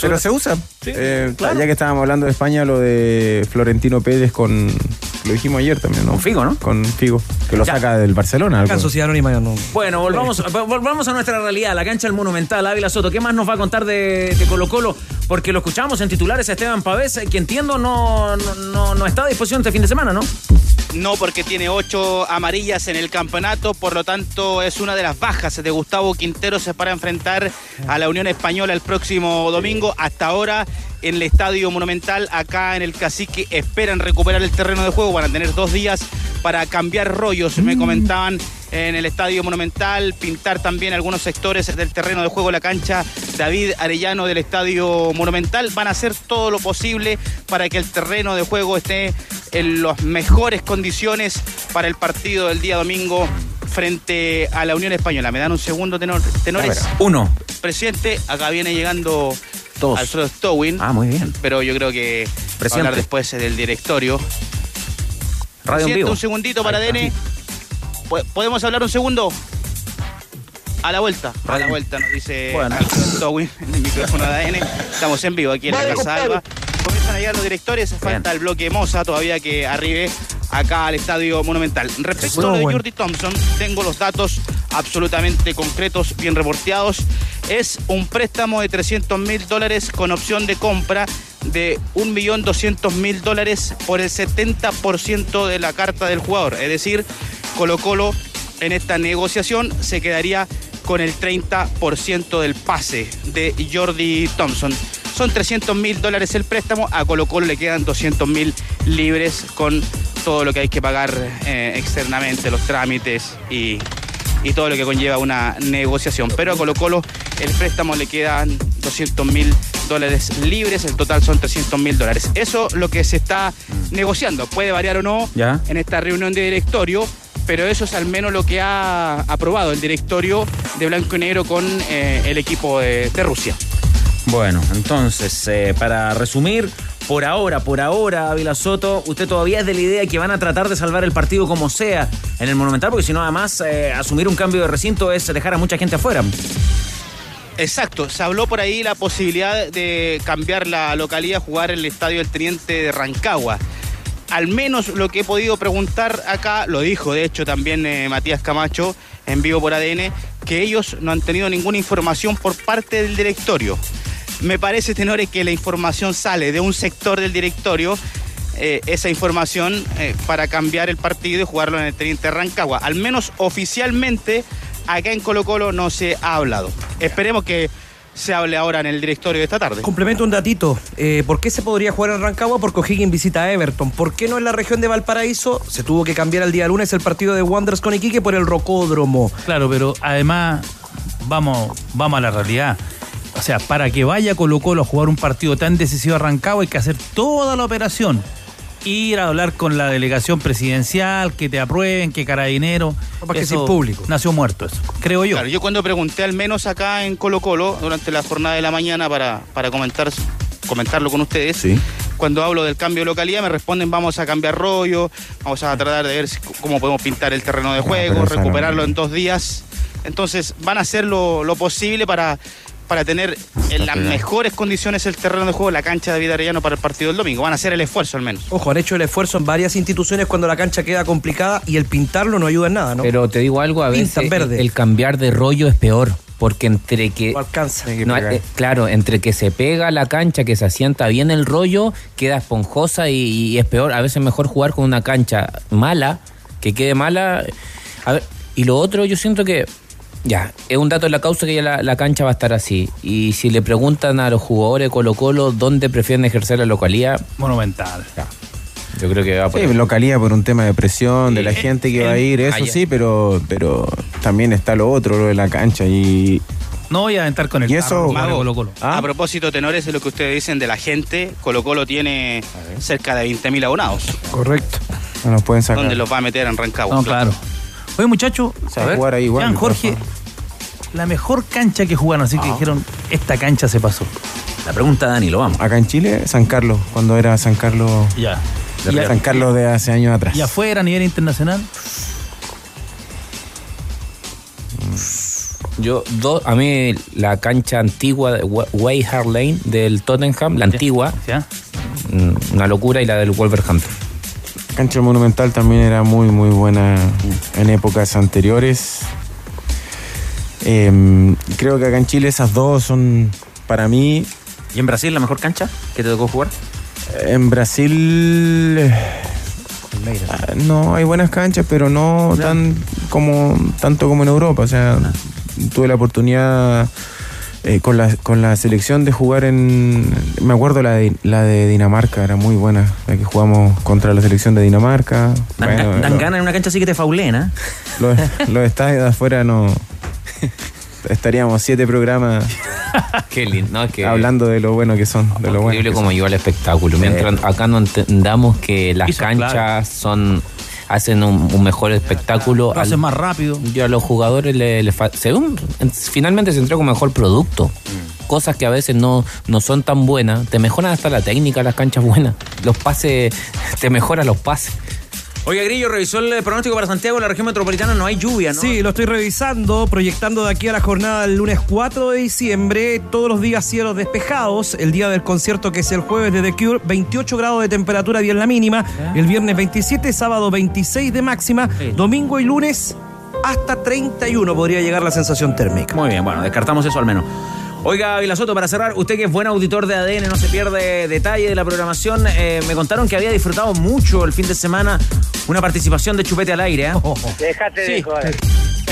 Pero se usa. Eh, Ya que estábamos hablando de España, lo de Florentino Pérez con. Lo dijimos ayer también, ¿no? Con Figo, ¿no? Con Figo. Que lo Ya. saca del Barcelona. algo. Sociedad Anónima no. Bueno, volvamos, volvamos a nuestra realidad, la cancha del Monumental, Ávila Soto. ¿Qué más nos va a contar de, de Colo Colo? Porque lo escuchamos en titulares a Esteban Pavés, eh, que entiendo no, no, no, no está a disposición este fin de semana, ¿no? No, porque tiene ocho amarillas en el campeonato, por lo tanto es una de las bajas de Gustavo Quinteros para enfrentar a la Unión Española el próximo domingo. Hasta ahora en el Estadio Monumental, acá en el Cacique, esperan recuperar el terreno de juego. Van a tener dos días para cambiar rollos, me comentaban en el Estadio Monumental, pintar también algunos sectores del terreno de juego, la cancha David Arellano del Estadio Monumental. Van a hacer todo lo posible para que el terreno de juego esté en las mejores condiciones para el partido del día domingo frente a la Unión Española. ¿Me dan un segundo, tenor- tenores? Uno. Presidente, acá viene llegando Dos. Alfredo Stowin. Ah, muy bien. Pero yo creo que va a hablar después del directorio. Radio en Presidente, vivo. un segundito para. Po- ¿Podemos hablar un segundo? A la vuelta, a la vuelta, nos dice Bueno. Alfredo Stowin en el micrófono de ADN. Estamos en vivo aquí en la Casa. Alba. Comienzan a llegar los directores, falta el bloque Moza todavía que arribe acá al Estadio Monumental. Respecto a lo de bueno. Jordi Thompson, tengo los datos absolutamente concretos, bien reporteados. Es un préstamo de 300 mil dólares con opción de compra de 1.200.000 dólares por el 70% de la carta del jugador. Es decir, Colo Colo en esta negociación se quedaría con el 30% del pase de Jordi Thompson. Son 300 mil dólares el préstamo, a Colo Colo le quedan 200 mil libres con todo lo que hay que pagar eh, externamente, los trámites y, y todo lo que conlleva una negociación. Pero a Colo Colo el préstamo le quedan 200 mil dólares libres, el total son 300 mil dólares. Eso lo que se está negociando, puede variar o no Ya. en esta reunión de directorio, pero eso es al menos lo que ha aprobado el directorio de Blanco y Negro con eh, el equipo de, de Rusia. Bueno, entonces, eh, para resumir, por ahora, por ahora, Ávila Soto, usted todavía es de la idea que van a tratar de salvar el partido como sea en el Monumental, porque si no, además, eh, asumir un cambio de recinto es dejar a mucha gente afuera. Exacto, se habló por ahí la posibilidad de cambiar la localidad, jugar en el estadio del Teniente de Rancagua. Al menos lo que he podido preguntar acá, lo dijo de hecho también eh, Matías Camacho en vivo por ADN, que ellos no han tenido ninguna información por parte del directorio. Me parece, tenores, que la información sale de un sector del directorio, eh, esa información eh, para cambiar el partido y jugarlo en el Teniente de Rancagua. Al menos oficialmente, acá en Colo Colo no se ha hablado. Esperemos que se hable ahora en el directorio de esta tarde. Complemento un datito. Eh, ¿Por qué se podría jugar en Rancagua? Porque O'Higgins visita a Everton. ¿Por qué no en la región de Valparaíso? Se tuvo que cambiar el día lunes el partido de Wanderers con Iquique por el Rocódromo. Claro, pero además, vamos, vamos a la realidad. O sea, para que vaya Colo Colo a jugar un partido tan decisivo arrancado hay que hacer toda la operación. Ir a hablar con la delegación presidencial, que te aprueben, que carabinero. Para que Eso sea público. Nació muerto eso, creo yo. Claro, yo cuando pregunté al menos acá en Colo Colo, durante la jornada de la mañana para, para comentar, comentarlo con ustedes, cuando hablo del cambio de localidad me responden vamos a cambiar rollo, vamos a tratar de ver cómo podemos pintar el terreno de juego, esa no- recuperarlo en dos días. Entonces van a hacer lo, lo posible para, para tener en las mejores condiciones el terreno de juego, la cancha de David Arellano para el partido del domingo. Van a hacer el esfuerzo al menos. Ojo, han hecho el esfuerzo en varias instituciones cuando la cancha queda complicada y el pintarlo no ayuda en nada, ¿no? Pero te digo algo, a veces Pintan verde. el, el cambiar de rollo es peor. Porque entre que. No alcanza. No, eh, claro, entre que se pega la cancha, que se asienta bien el rollo, queda esponjosa y, y es peor. A veces mejor jugar con una cancha mala, que quede mala. A ver, y lo otro, yo siento que. Ya, es un dato de la causa que ya la, la cancha va a estar así. Y si le preguntan a los jugadores de Colo-Colo dónde prefieren ejercer la localidad. Monumental. Yo creo que va por Sí, ahí. localía por un tema de presión de la gente que va a ir, eso sí, pero, pero también está lo otro, lo de la cancha. Y No voy a aventar con el Y eso- Mago, Colo Colo. ¿Ah? A propósito, tenores, de lo que ustedes dicen de la gente, Colo Colo tiene cerca de 20.000 abonados. Correcto. no nos pueden sacar. ¿Dónde los va a meter en Rancagua? No, claro. Oye, muchachos, Se va a jugar ahí igual, Jean de Jorge, la mejor cancha que jugaron, así que dijeron, esta cancha se pasó. La pregunta, Dani, lo vamos. Acá en Chile, San Carlos, cuando era San Carlos. Ya. de San Carlos de hace años atrás. Y afuera, a nivel internacional, Yo, do- a mí la cancha antigua Way Hart Lane del Tottenham, la antigua, mm, una locura, y la del Wolverhampton. Cancha Monumental también era muy, muy buena en épocas anteriores. Eh, creo que acá en Chile esas dos son para mí. ¿Y en Brasil la mejor cancha que te tocó jugar? En Brasil. eh, ah, No, hay buenas canchas, pero no tan como tanto como en Europa. O sea, tuve la oportunidad eh, con, la, con la selección de jugar en. Me acuerdo la de, la de Dinamarca, era muy buena. La que jugamos contra la selección de Dinamarca. Dan, Bueno, dan lo- ganas en una cancha así que te faulena. los, los estadios de afuera no. Estaríamos siete programas Qué lindo, no, es que hablando de lo bueno que son. De lo bueno increíble que como son. iba el espectáculo. Mientras acá no entendamos que las canchas claro. son hacen un, un mejor espectáculo. lo hacen más rápido. Y a los jugadores le, le según finalmente se entrega un mejor producto. Cosas que a veces no, no son tan buenas. Te mejoran hasta la técnica, las canchas buenas. Los pases, te mejoran los pases. Oiga, Grillo, revisó el pronóstico para Santiago, la región metropolitana, no hay lluvia, ¿no? Sí, lo estoy revisando, proyectando de aquí a la jornada del lunes 4 de diciembre, todos los días cielos despejados, el día del concierto que es el jueves de The Cure, 28 grados de temperatura bien la mínima, el viernes 27, sábado 26 de máxima, domingo y lunes hasta 31 podría llegar la sensación térmica. Muy bien, bueno, descartamos eso al menos. Oiga, Vilasoto, para cerrar, usted que es buen auditor de ADN, no se pierde detalle de la programación. eh, me contaron que había disfrutado mucho el fin de semana una participación de Chupete al aire. ¿eh? Déjate de joder.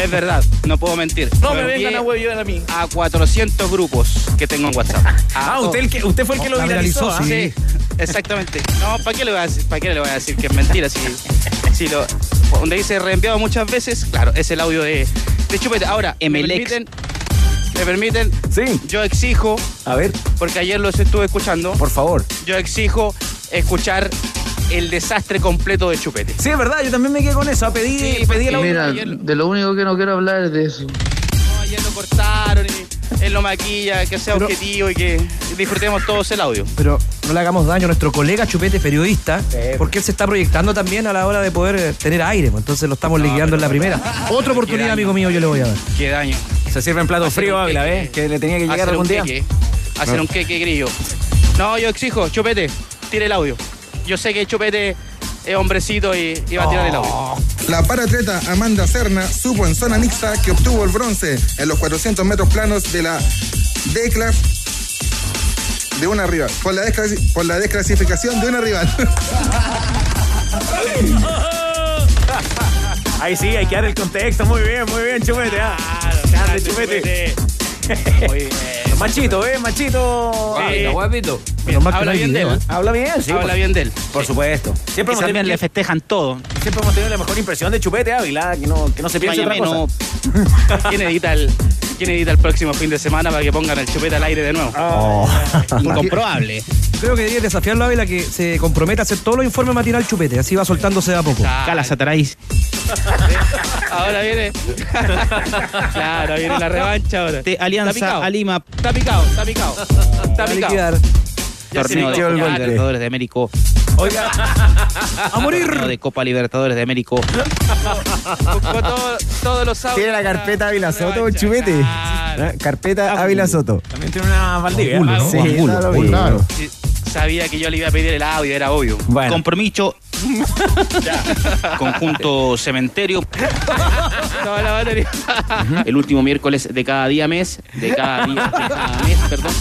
Es verdad, no puedo mentir. No me Lo vengan a huevear a mí. A 400 grupos que tengo en WhatsApp. Ah, usted, el que, usted fue el que lo La viralizó. ¿ah? Sí, exactamente. No, ¿para qué le voy a decir, para qué le voy a decir que es mentira? Si, si lo, donde dice reenviado muchas veces, claro, es el audio de, de Chupete. Ahora, ¿me permiten? ¿Me permiten? Sí. Yo exijo, A ver, porque ayer los estuve escuchando, por favor. yo exijo escuchar el desastre completo de Chupete. Sí, es verdad, yo también me quedé con eso. Pedí, Sí, pedí el audio. mira, ayer. de lo único que no quiero hablar es de eso. No, ayer lo cortaron y él lo maquilla, que sea Pero- objetivo y que disfrutemos todos el audio. Pero no le hagamos daño a nuestro colega Chupete, periodista, porque él se está proyectando también a la hora de poder eh, tener aire, pues, entonces lo estamos liquidando en la primera. Otra oportunidad, amigo mío, yo le voy a dar. Qué daño. Se sirve en plato frío, Ávila, ¿ves? Que le tenía que llegar Hacer algún día. queque. Hacer No. un queque grillo. No, yo exijo, Chupete, tire el audio. Yo sé que Chupete es hombrecito y, y va a tirar el audio. La paratleta Amanda Serna supo en zona mixta que obtuvo el bronce en los 400 metros planos de la decla de una rival, por la, desclasi- por la desclasificación de una rival. Ahí sí, hay que dar el contexto. Muy bien, muy bien, Chupete. Ah, grande, Chupete. Muy bien. Machito, ¿eh? Machito. Sí. guapito. Bien, habla bien de él. ¿eh? Habla bien, sí. Habla por- bien de él. Por supuesto. Siempre hemos, tenido, le festejan todo. siempre hemos tenido la mejor impresión de Chupete Ávila, que no, que no se piense otra cosa. no- ¿Quién edita el, quién quién edita el próximo fin de semana para que pongan el chupete al aire de nuevo. Oh. Incomprobable. Creo que debería desafiarlo a Ávila que se comprometa a hacer todos los informes matinal chupete, así va soltándose de a poco. Cala Sataráis. ahora viene. claro, viene la revancha ahora. De Alianza a Lima. Está picado, está picado. Está picado. Torneo de Copa. Libertadores de Américo. Oiga, ¡A morir! Torneo de Copa Libertadores de Américo. buscó todo- todos los audios. Tiene la carpeta Ávila Soto, el chupete. Ah, Carpeta Ávila Soto. También tiene una Valdivia. Juan ¿no? Sí. Claro. Sí, Sabía que yo le iba a pedir el audio, era obvio. Bueno. Compromiso. Conjunto cementerio. Toda la batería. El último miércoles de cada día mes. De cada día, de cada mes, perdón.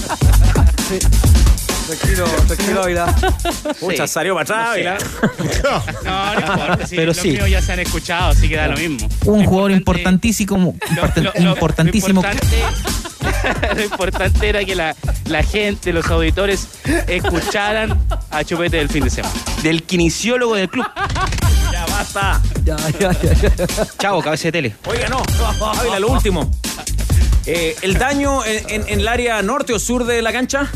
Tranquilo, tranquilo, Ávila. Pucha, salió para atrás. Ávila. No, no importa. sí, Pero los sí. míos ya se han escuchado, así que da lo mismo. Un jugador importantísimo, Lo- lo- lo- importantísimo. Lo importante, lo importante era que la, la gente, los auditores, escucharan a Chupete del fin de semana. Del kinesiólogo del club. Ya basta. Ya, ya, ya, ya. Chavo, cabeza de tele. Oiga, no. Ávila, lo último. Eh, ¿El daño en, en- en el área norte o sur de la cancha?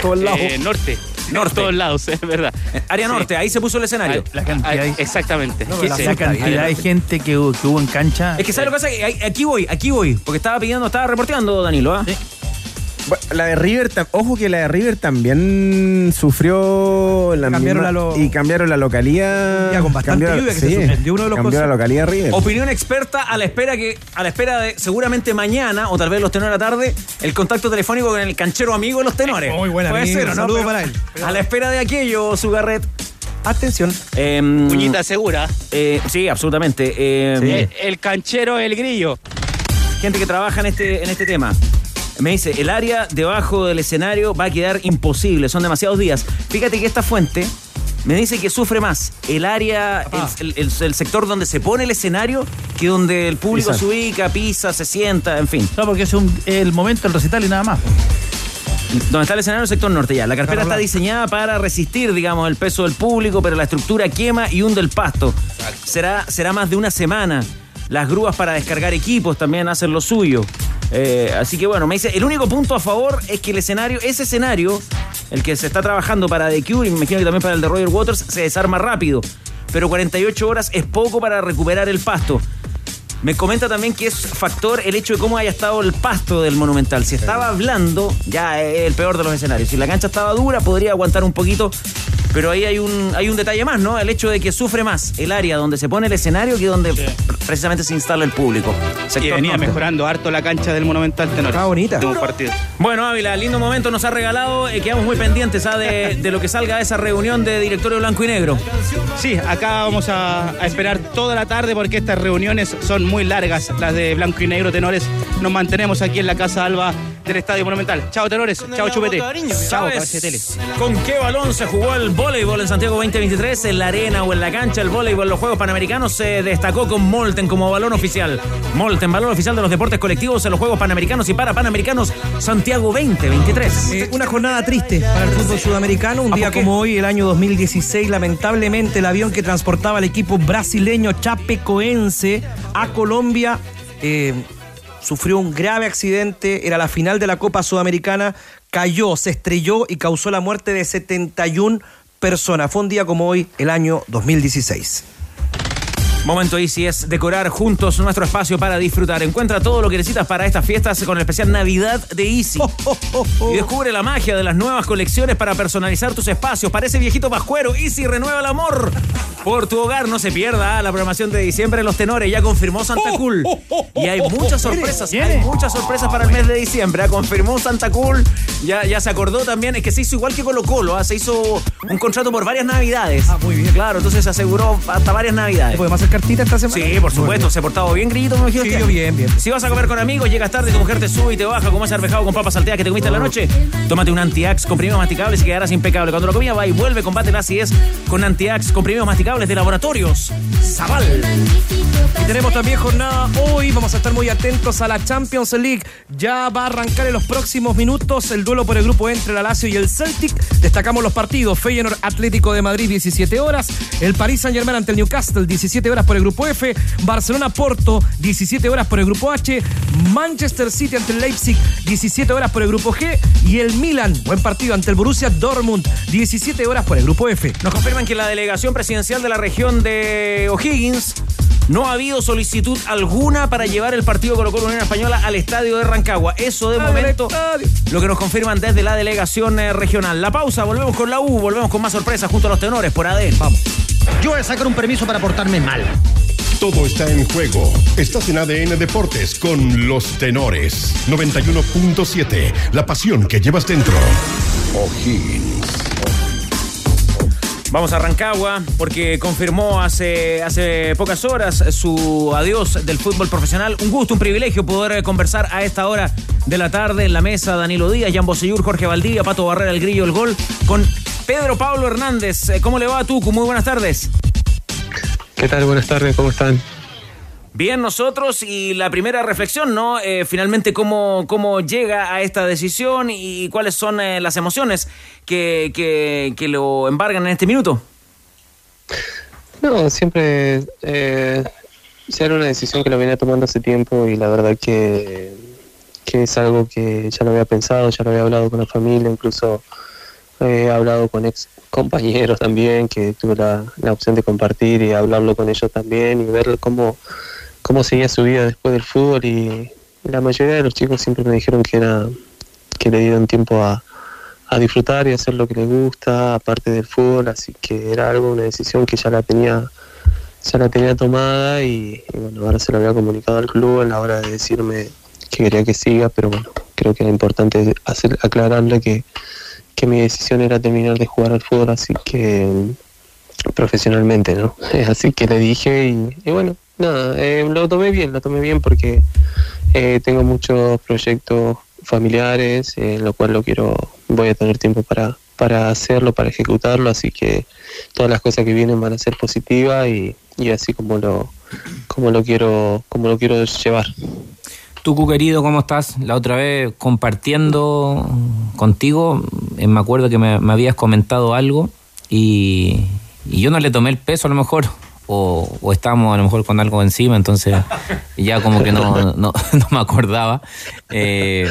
Todo el lado. Eh, norte. Norte. Todos lados, es verdad. Eh, Área Sí. norte, ahí se puso el escenario. La cantidad, Exactamente. No, Sí, la sí. la cantidad de gente que, hubo- que hubo en cancha. Es que ¿sabes lo que pasa? Aquí voy, aquí voy. Porque estaba pidiendo, estaba reporteando Danilo, ¿ah? Bueno, La de River, ojo que la de River también sufrió la Cambiaron misma- la lo- y cambiaron la localidad. Ya, con bastante cambió- lluvia que se sí, suspendió uno de los cambió la River. Opinión experta a la espera que a la espera de seguramente mañana o tal vez los tenores de la tarde el contacto telefónico con el canchero amigo de los tenores. Muy buen Puede amigo, ser, ¿o no? saludo Pero para él. A la espera de aquello, Sugarret. Atención. Eh, Puñita segura. eh, sí, absolutamente. Eh, El, el canchero, el grillo. Gente que trabaja en este, en este tema. Me dice, el área debajo del escenario va a quedar imposible, son demasiados días. Fíjate que esta fuente me dice que sufre más el área, el, el- el sector donde se pone el escenario que donde el público se ubica, pisa, se sienta, en fin. No, porque es un- el momento del recital y nada más. Donde está el escenario, el sector norte ya. La carpeta está diseñada para resistir, digamos, el peso del público, pero la estructura quema y hunde el pasto. Será, será más de una semana. Las grúas para descargar equipos también hacen lo suyo. Eh, así que bueno, me dice, el único punto a favor es que el escenario, ese escenario, el que se está trabajando para The Cure, y me imagino que también para el de Roger Waters, se desarma rápido. Pero 48 horas es poco para recuperar el pasto. Me comenta también que es factor el hecho de cómo haya estado el pasto del Monumental. Si estaba blando, ya es el peor de los escenarios. Si la cancha estaba dura, podría aguantar un poquito. Pero ahí hay un, hay un detalle más, ¿no? El hecho de que sufre más el área donde se pone el escenario que donde precisamente se instala el público. Que Sector venía norte. mejorando harto la cancha del Monumental Tenor. Está bonita. Partido. Bueno, Ávila, lindo momento nos ha regalado. Eh, quedamos muy pendientes ¿ah? de, de lo que salga de esa reunión de directorio blanco y negro. Sí, acá vamos a, a esperar toda la tarde porque estas reuniones son muy largas, las de Blanco y Negro Tenores. Nos mantenemos aquí en la Casa Alba del Estadio Monumental. Chao Tenores, chao Chupete. Chao ¿Sabes Cabeza de Tele. ¿Con qué balón se jugó el voleibol en Santiago 2023? En la arena o en la cancha, el voleibol en los Juegos Panamericanos se destacó con Molten como balón oficial. Molten, balón oficial de los deportes colectivos en los Juegos Panamericanos y para Panamericanos Santiago 2023. Eh, una jornada triste para el fútbol sudamericano. Un ¿Ah, día como hoy, el año 2016, lamentablemente el avión que transportaba al equipo brasileño Chapecoense a Colombia eh, sufrió un grave accidente. Era la final de la Copa Sudamericana. Cayó, se estrelló y causó la muerte de 71 personas. Fue un día como hoy, el año 2016. Momento Easy es decorar juntos nuestro espacio para disfrutar. Encuentra todo lo que necesitas para estas fiestas con el especial Navidad de Easy. Y descubre la magia de las nuevas colecciones para personalizar tus espacios. Parece viejito pascuero. Easy renueva el amor por tu hogar. No se pierda la programación de diciembre en Los Tenores. Ya confirmó Santa Cool. Y hay muchas sorpresas. Hay muchas sorpresas para el mes de diciembre. Confirmó Santa Cool. Ya, ya se acordó también. Es que se hizo igual que Colo Colo. ah, Se hizo un contrato por varias Navidades. Ah, muy bien. Claro, entonces se aseguró hasta varias Navidades. ¿Podemos hacer cartita esta semana? Sí, por supuesto. Se ha portado bien, grillito, me imagino. Sí, yo bien, bien. Si vas a comer con amigos, llegas tarde, tu mujer te sube y te baja como ese arvejado con papas salteadas que te comiste en la noche. Tómate un Antiax comprimidos masticables y quedarás impecable. Cuando lo comía va y vuelve, combate la acidez con Antiax comprimidos masticables de laboratorios. Zaval. Y tenemos también jornada hoy. Vamos a estar muy atentos a la Champions League. Ya va a arrancar en los próximos minutos el duelo por el grupo entre la Lazio y el Celtic. Destacamos los partidos. Feyenoord Atlético de Madrid, 17 horas. El Paris Saint Germain ante el Newcastle, 17 horas por el grupo F. Barcelona Porto, 17 horas por el grupo H. Manchester City ante el Leipzig, 17 horas por el grupo G. Y el Milan, buen partido ante el Borussia Dortmund, 17 horas por el grupo F. Nos confirman que la delegación presidencial de la región de O'Higgins no ha habido solicitud alguna para llevar el partido Colo Colo Unión Española al estadio de Rancagua. Eso de momento lo que nos confirman desde la delegación eh, regional. La pausa, volvemos con la U, volvemos con más sorpresas junto a los tenores por ADN. Vamos. Yo voy a sacar un permiso para portarme mal. Todo está en juego. Estás en ADN Deportes con los tenores. 91.7. La pasión que llevas dentro. O'Higgins. Vamos a Rancagua porque confirmó hace, hace pocas horas su adiós del fútbol profesional. Un gusto, un privilegio poder eh, conversar a esta hora de la tarde en la mesa. Danilo Díaz, Jan Bosellur, Jorge Valdivia, Pato Barrera, el Grillo, el Gol, con Pedro Pablo Hernández. Eh, ¿Cómo le va a Tucu? Muy buenas tardes. ¿Qué tal? Buenas tardes, ¿cómo están? Bien, nosotros y la primera reflexión, ¿no? Eh, finalmente, ¿cómo, ¿cómo llega a esta decisión y cuáles son eh, las emociones que, que, que, lo embargan en este minuto? No, siempre eh, era una decisión que lo venía tomando hace tiempo y la verdad que, que es algo que ya lo había pensado, ya lo había hablado con la familia, incluso he hablado con ex compañeros también, que tuve la, la opción de compartir y hablarlo con ellos también y ver cómo cómo seguía su vida después del fútbol. Y la mayoría de los chicos siempre me dijeron que era que le dieron tiempo a, a disfrutar y hacer lo que les gusta aparte del fútbol así que era algo una decisión que ya la tenía ya la tenía tomada y, bueno ahora se lo había comunicado al club a la hora de decirme que quería que siga pero bueno creo que era importante hacer aclararle que, que mi decisión era terminar de jugar al fútbol así que profesionalmente no así que le dije y, bueno nada, eh, lo tomé bien, lo tomé bien porque eh, tengo muchos proyectos familiares, eh, lo cual lo quiero, voy a tener tiempo para, para hacerlo, para ejecutarlo, así que todas las cosas que vienen van a ser positivas y, y así como lo, como lo quiero, como lo quiero llevar. Tucu querido, ¿cómo estás? La otra vez compartiendo contigo, me acuerdo que me, me habías comentado algo y, y yo no le tomé el peso a lo mejor o, o estábamos a lo mejor con algo encima, entonces ya como que no, no, no me acordaba. Eh,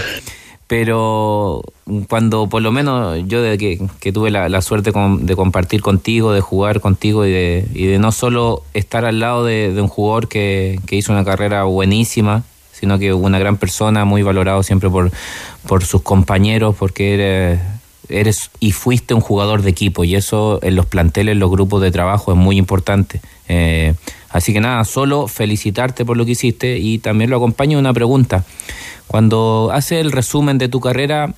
pero cuando por lo menos yo de que, que tuve la, la suerte de compartir contigo, de jugar contigo y de, y de no solo estar al lado de, de un jugador que, que, hizo una carrera buenísima, sino que una gran persona, muy valorado siempre por, por sus compañeros, porque eres, eres y fuiste un jugador de equipo y eso en los planteles, en los grupos de trabajo es muy importante. Eh, así que nada, solo felicitarte por lo que hiciste y también lo acompaño una pregunta. Cuando haces el resumen de tu carrera,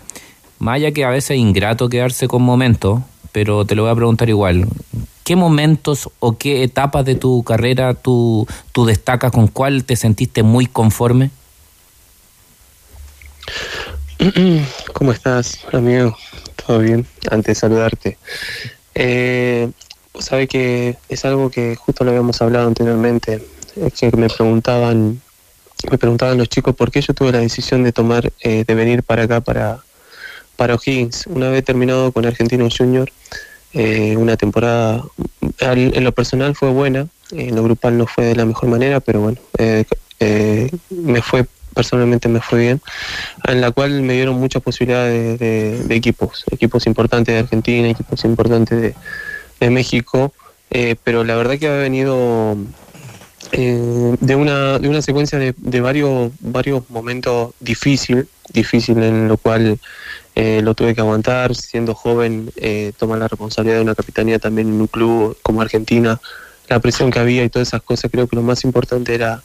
más allá que a veces es ingrato quedarse con momentos, pero te lo voy a preguntar igual. ¿Qué momentos o qué etapas de tu carrera tú, tú destacas con cuál te sentiste muy conforme? ¿Cómo estás, amigo? ¿Todo bien? Antes de saludarte. Eh, sabe que es algo que justo lo habíamos hablado anteriormente, es que me preguntaban, me preguntaban los chicos por qué yo tuve la decisión de tomar, eh, de venir para acá, para, para O'Higgins. Una vez terminado con Argentino Junior, eh, una temporada en lo personal fue buena, en lo grupal no fue de la mejor manera, pero bueno, eh, eh, me fue personalmente me fue bien, en la cual me dieron muchas posibilidades de, de, de equipos, equipos importantes de Argentina, equipos importantes de, de México, eh, pero la verdad que ha venido eh, de, una, de una secuencia de, de varios, varios momentos difícil, difícil en lo cual eh, lo tuve que aguantar, siendo joven, eh, tomar la responsabilidad de una capitanía también en un club como Argentina, la presión que había y todas esas cosas, creo que lo más importante era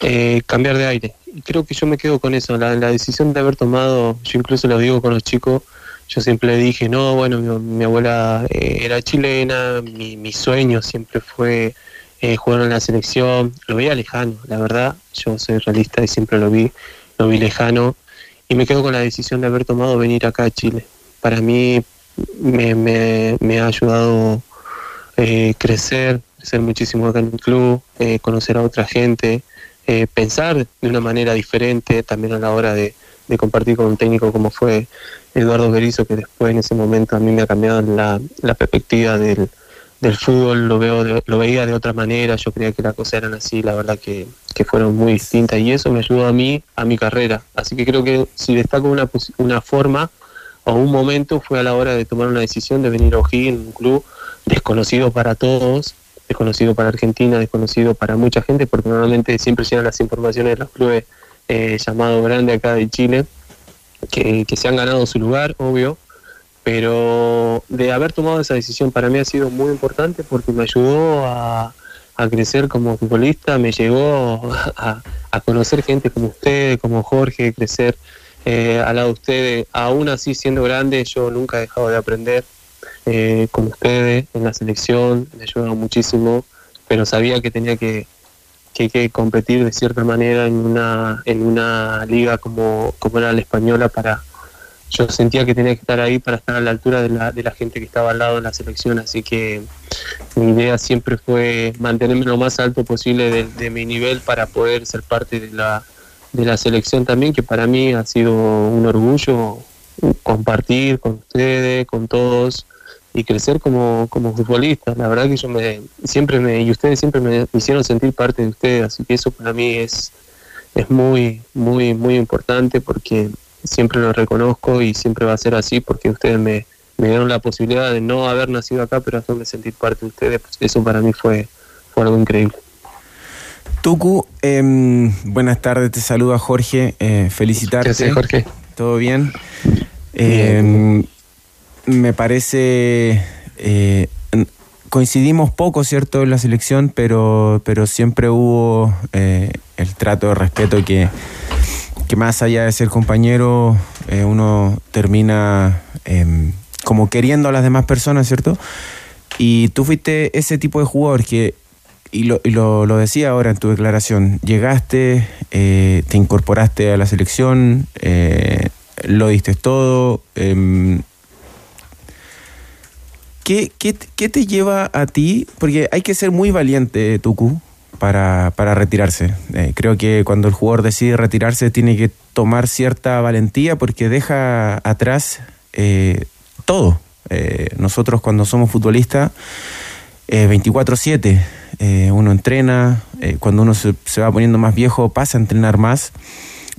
eh, cambiar de aire. Y creo que yo me quedo con eso, la, decisión de haber tomado, yo incluso lo digo con los chicos, yo siempre dije, no, bueno, mi, mi abuela eh, era chilena, mi, mi, sueño siempre fue eh, jugar en la selección, lo veía lejano, la verdad, yo soy realista y siempre lo vi, lo vi lejano, y me quedo con la decisión de haber tomado venir acá a Chile. Para mí me, ha ayudado eh, crecer, crecer muchísimo acá en el club, eh, conocer a otra gente, eh, pensar de una manera diferente también a la hora de, compartir con un técnico como fue Eduardo Berizzo, que después en ese momento a mí me ha cambiado la perspectiva del, del fútbol, lo, veo de- lo veía de otra manera, yo creía que las cosas eran así, la verdad que, que fueron muy distintas y eso me ayudó a mí, a mi carrera. Así que creo que si destaco una, una forma o un momento fue a la hora de tomar una decisión de venir a O'Higgins, un club desconocido para todos, desconocido para Argentina, desconocido para mucha gente, porque normalmente siempre llegan las informaciones de los clubes eh, llamados grandes acá de Chile, que, que se han ganado su lugar, obvio, pero de haber tomado esa decisión para mí ha sido muy importante porque me ayudó a, a crecer como futbolista, me llegó a, a conocer gente como usted, como Jorge, crecer eh, al lado de ustedes, aún así siendo grande, yo nunca he dejado de aprender eh, con ustedes en la selección, me ayudaron muchísimo, pero sabía que tenía que, que, que competir de cierta manera en una, en una liga como, como era la española para... Yo sentía que tenía que estar ahí para estar a la altura de la, de la gente que estaba al lado de la selección, así que mi idea siempre fue mantenerme lo más alto posible de, de mi nivel para poder ser parte de la, de la selección también, que para mí ha sido un orgullo compartir con ustedes, con todos y crecer como, como futbolista. La verdad que yo me siempre me y ustedes siempre me hicieron sentir parte de ustedes, así que eso para mí es es muy muy muy importante porque siempre lo reconozco y siempre va a ser así porque ustedes me, me dieron la posibilidad de no haber nacido acá, pero hacerme sentir parte de ustedes. Pues eso para mí fue, fue algo increíble. Tucu, em, buenas tardes, te saluda Jorge, eh, felicitarte. ¿Qué haces, Jorge? ¿Todo bien? Em, me parece, eh, coincidimos poco, ¿cierto?, en la selección, pero, pero siempre hubo eh, el trato de respeto que, que más allá de ser compañero, eh, uno termina em, como queriendo a las demás personas, ¿cierto? Y tú fuiste ese tipo de jugador que, y lo, lo decía ahora en tu declaración, llegaste, eh, te incorporaste a la selección, eh, lo diste todo. em, ¿qué, qué, qué te lleva a ti? Porque hay que ser muy valiente, Tucu, para, retirarse. Eh, creo que cuando el jugador decide retirarse tiene que tomar cierta valentía porque deja atrás eh, todo. Eh, nosotros cuando somos futbolistas, eh, 24/7, eh, uno entrena, cuando uno se, va poniendo más viejo pasa a entrenar más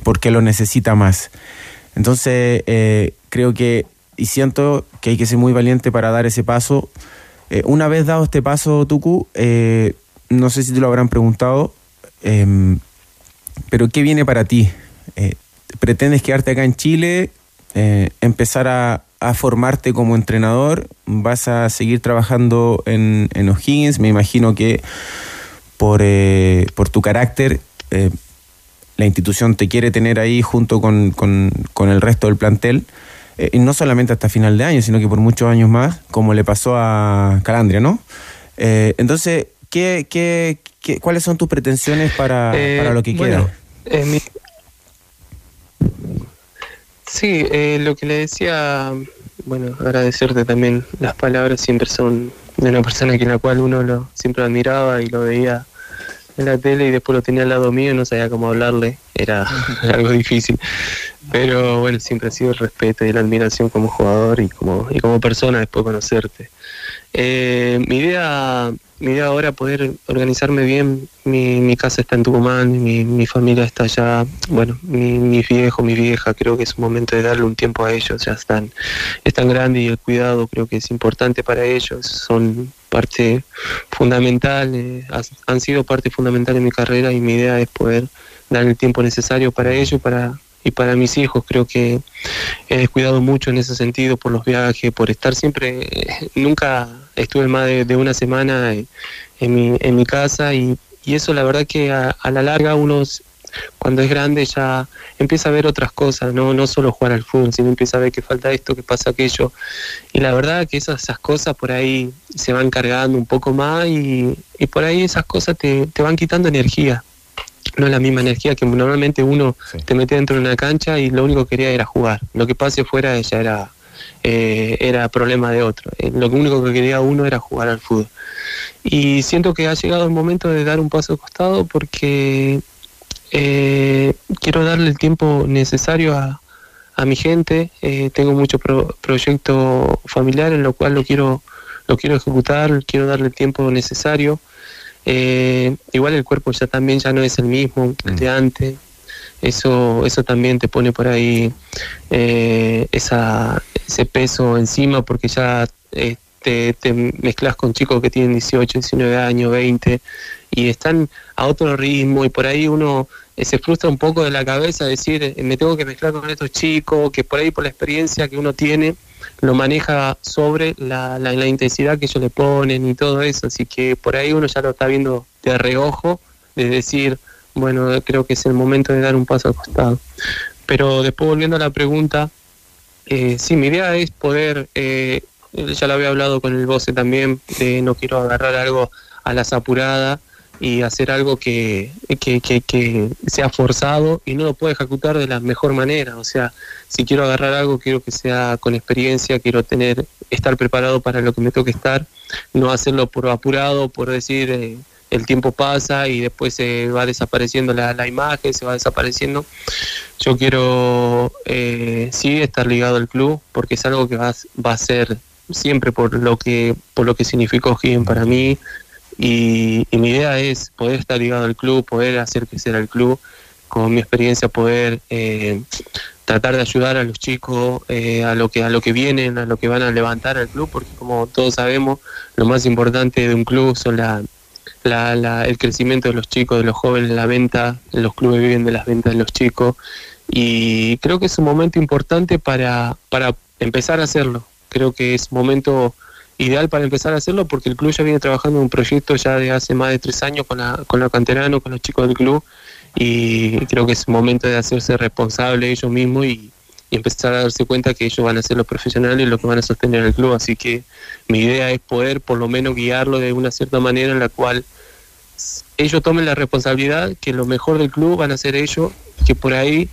porque lo necesita más. Entonces, creo que, y siento que hay que ser muy valiente para dar ese paso. Una vez dado este paso, Tucu, eh, no sé si te lo habrán preguntado, em, pero ¿qué viene para ti? Eh, ¿Pretendes quedarte acá en Chile, eh, empezar a, a formarte como entrenador? ¿Vas a seguir trabajando en, en O'Higgins? Me imagino que por, eh, por tu carácter, la institución te quiere tener ahí junto con, con- con el resto del plantel. eh, no solamente hasta final de año, sino que por muchos años más, como le pasó a Calandria, ¿no? Entonces, ¿qué, qué, qué- cuáles son tus pretensiones para, Eh, para lo que bueno, queda? eh, mi- Sí, eh, lo que le decía, bueno, agradecerte también. Las palabras siempre son de una persona que en la cual uno lo siempre admiraba y lo veía en la tele y después lo tenía al lado mío y no sabía cómo hablarle. Era algo difícil. Pero bueno, siempre ha sido el respeto y la admiración como jugador y como, y como persona después de conocerte. Eh, mi idea mi idea ahora poder organizarme bien. Mi, mi casa está en Tucumán, mi, mi familia está allá. Bueno, mi, mi viejo, mi vieja, creo que es un momento de darle un tiempo a ellos. Ya están, están grandes y el cuidado creo que es importante para ellos. Son parte fundamental, eh, han sido parte fundamental en mi carrera y mi idea es poder dar el tiempo necesario para ellos para, y para mis hijos. Creo que he descuidado mucho en ese sentido por los viajes, por estar siempre, eh, nunca estuve más de, de una semana eh, en mi, en mi casa y, y eso la verdad que a, a la larga uno cuando es grande ya empieza a ver otras cosas, no, no solo jugar al fútbol, sino empieza a ver que falta esto, que pasa aquello. Y la verdad que esas, esas cosas por ahí se van cargando un poco más y, y por ahí esas cosas te, te van quitando energía. No es la misma energía que normalmente uno te metía dentro de una cancha y lo único que quería era jugar. Lo que pase fuera ya era eh, era problema de otro. Eh, lo único que quería uno era jugar al fútbol. Y siento que ha llegado el momento de dar un paso al costado porque eh, quiero darle el tiempo necesario a, a mi gente. Eh, tengo mucho pro- proyecto familiar en lo cual lo quiero, lo quiero ejecutar, quiero darle el tiempo necesario. Eh, igual el cuerpo ya también ya no es el mismo de antes. Eso, eso también te pone por ahí eh, esa, ese peso encima porque ya eh, te, te mezclas con chicos que tienen 18, 19 años, 20 y están a otro ritmo y por ahí uno eh, se frustra un poco de la cabeza decir me tengo que mezclar con estos chicos que por ahí por la experiencia que uno tiene lo maneja sobre la, la, la intensidad que ellos le ponen y todo eso. Así que por ahí uno ya lo está viendo de reojo de decir bueno creo que es el momento de dar un paso al costado pero después volviendo a la pregunta eh, sí, mi idea es poder, eh, ya lo había hablado con el Voce también, de no quiero agarrar algo a las apuradas y hacer algo que, que, que, que sea forzado y no lo puedo ejecutar de la mejor manera. O sea, si quiero agarrar algo, quiero que sea con experiencia, quiero tener, estar preparado para lo que me toque estar, no hacerlo por apurado, por decir... Eh, el tiempo pasa y después se va desapareciendo la, imagen, se va desapareciendo. Yo quiero eh, sí estar ligado al club porque es algo que va, a ser siempre por lo que por lo que significó Higgin para mí y, y mi idea es poder estar ligado al club, poder hacer crecer al club, con mi experiencia poder eh, tratar de ayudar a los chicos eh, a lo que a lo que vienen, a lo que van a levantar al club, porque como todos sabemos, lo más importante de un club son la, la, la- el crecimiento de los chicos, de los jóvenes, la venta, los clubes viven de las ventas de los chicos y creo que es un momento importante para, para empezar a hacerlo. Creo que es momento ideal para empezar a hacerlo porque el club ya viene trabajando en un proyecto ya de hace más de tres años con la, con la canterano, con los chicos del club y creo que es momento de hacerse responsable ellos mismos y, y empezar a darse cuenta que ellos van a ser los profesionales y los que van a sostener el club. Así que mi idea es poder por lo menos guiarlo de una cierta manera en la cual ellos tomen la responsabilidad que lo mejor del club van a ser ellos, que por ahí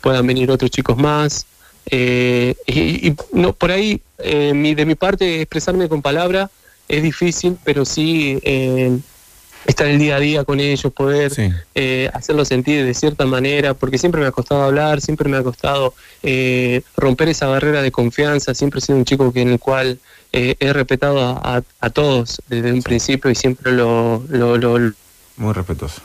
puedan venir otros chicos más. Eh, y, y no, por ahí, eh, mi, de mi parte, expresarme con palabras es difícil, pero sí eh, estar el día a día con ellos, poder eh, hacerlo sentir de cierta manera, porque siempre me ha costado hablar, siempre me ha costado eh, romper esa barrera de confianza, siempre he sido un chico que en el cual eh, he respetado a, a- a todos desde un principio y siempre lo, lo, lo, Muy respetuoso.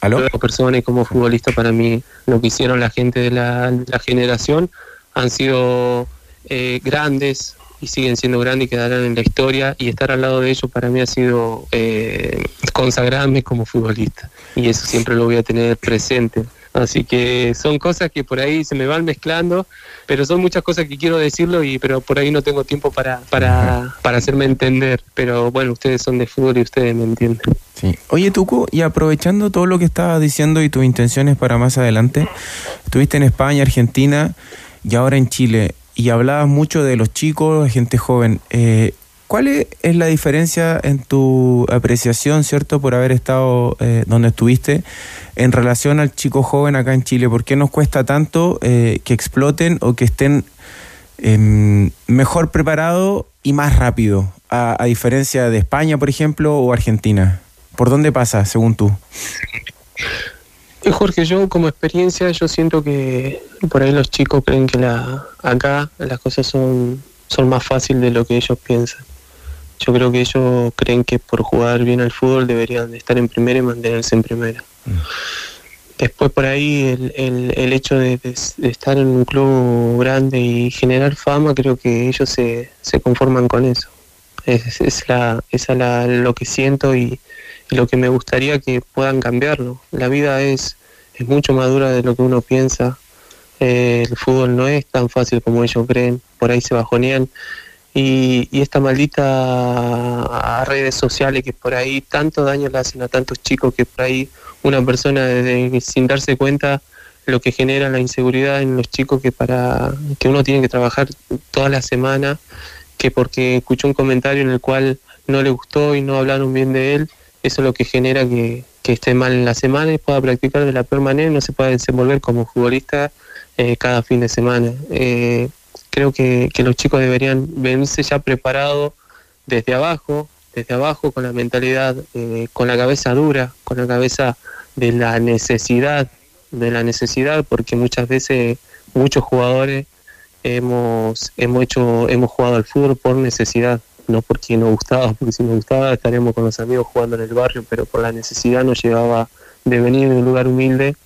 como persona y como futbolista para mí lo que hicieron la gente de la, la generación han sido eh, grandes y siguen siendo grandes y quedarán en la historia y estar al lado de ellos para mí ha sido eh, consagrarme como futbolista. Y eso siempre lo voy a tener presente así que son cosas que por ahí se me van mezclando pero son muchas cosas que quiero decirlo y pero por ahí no tengo tiempo para para, para hacerme entender pero bueno ustedes son de fútbol y ustedes me entienden Sí. Oye, Tuco, y aprovechando todo lo que estabas diciendo y tus intenciones para más adelante, estuviste en España, Argentina y ahora en Chile, y hablabas mucho de los chicos, gente joven. Eh, ¿Cuál es, la diferencia en tu apreciación, cierto, por haber estado eh, donde estuviste, en relación al chico joven acá en Chile? ¿Por qué nos cuesta tanto eh, que exploten o que estén em, mejor preparados y más rápido, a, diferencia de España, por ejemplo, o Argentina? ¿Por dónde pasa, según tú? Jorge, yo como experiencia, yo siento que por ahí los chicos creen que la, acá las cosas son, son más fáciles de lo que ellos piensan. Yo creo que ellos creen que por jugar bien al fútbol deberían de estar en primera y mantenerse en primera. Después por ahí el, el, el hecho de, estar en un club grande y generar fama, creo que ellos se, se conforman con eso. Es, es la, esa la, lo que siento y, y lo que me gustaría que puedan cambiarlo. La vida es, es mucho más dura de lo que uno piensa. Eh, el fútbol no es tan fácil como ellos creen, por ahí se bajonean. Y, y esta maldita a redes sociales que por ahí tanto daño le hacen a tantos chicos que por ahí una persona desde- sin darse cuenta lo que genera la inseguridad en los chicos que para que uno tiene que trabajar toda la semana que porque escuchó un comentario en el cual no le gustó y no hablaron bien de él, eso es lo que genera que, que esté mal en la semana y pueda practicar de la peor manera y no se pueda desenvolver como futbolista eh, cada fin de semana. Eh, creo que, que los chicos deberían venirse ya preparados desde abajo, desde abajo con la mentalidad, eh, con la cabeza dura, con la cabeza de la necesidad, de la necesidad, porque muchas veces muchos jugadores hemos, hemos hecho, hemos jugado al fútbol por necesidad, no porque nos gustaba, porque si nos gustaba estaríamos con los amigos jugando en el barrio, pero por la necesidad nos llevaba de venir de un lugar humilde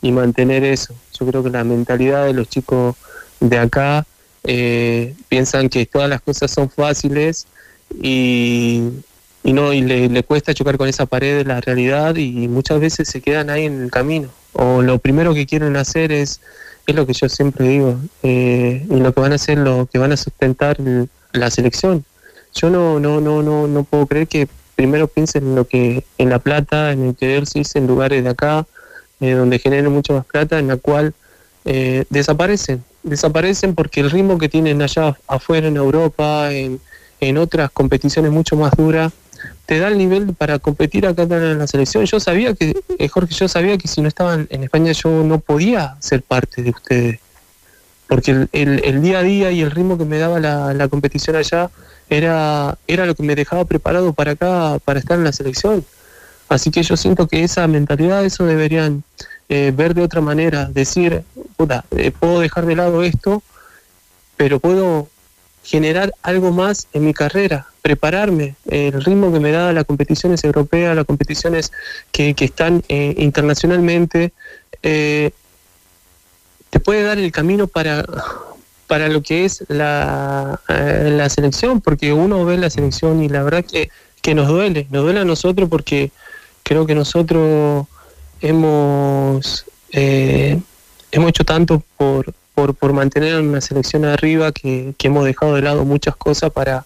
y mantener eso. Yo creo que la mentalidad de los chicos de acá eh, piensan que todas las cosas son fáciles y, no y le, cuesta chocar con esa pared de la realidad y muchas veces se quedan ahí en el camino. O lo primero que quieren hacer es es lo que yo siempre digo eh, y lo que van a hacer lo que van a sustentar la selección. Yo no no no no no puedo creer que primero piensen en lo que en la plata en el quererse irse en lugares de acá eh, donde generen mucho más plata en la cual eh, desaparecen desaparecen porque el ritmo que tienen allá afuera en Europa en, en otras competiciones mucho más duras te da el nivel para competir acá en la selección. Yo sabía que, eh, Jorge, yo sabía que si no estaban en España yo no podía ser parte de ustedes. Porque el, el- el día a día y el ritmo que me daba la, la competición allá era, era lo que me dejaba preparado para acá, para estar en la selección. Así que yo siento que esa mentalidad, eso deberían eh, ver de otra manera, decir, puta, eh, puedo dejar de lado esto, pero puedo generar algo más en mi carrera, prepararme. El ritmo que me da las competiciones europeas, las competiciones que, que están eh, internacionalmente, eh, te puede dar el camino para, para lo que es la, la selección, porque uno ve la selección y la verdad que, que nos duele, nos duele a nosotros porque creo que nosotros hemos, eh, hemos hecho tanto por, por, por mantener una selección arriba que, que hemos dejado de lado muchas cosas para,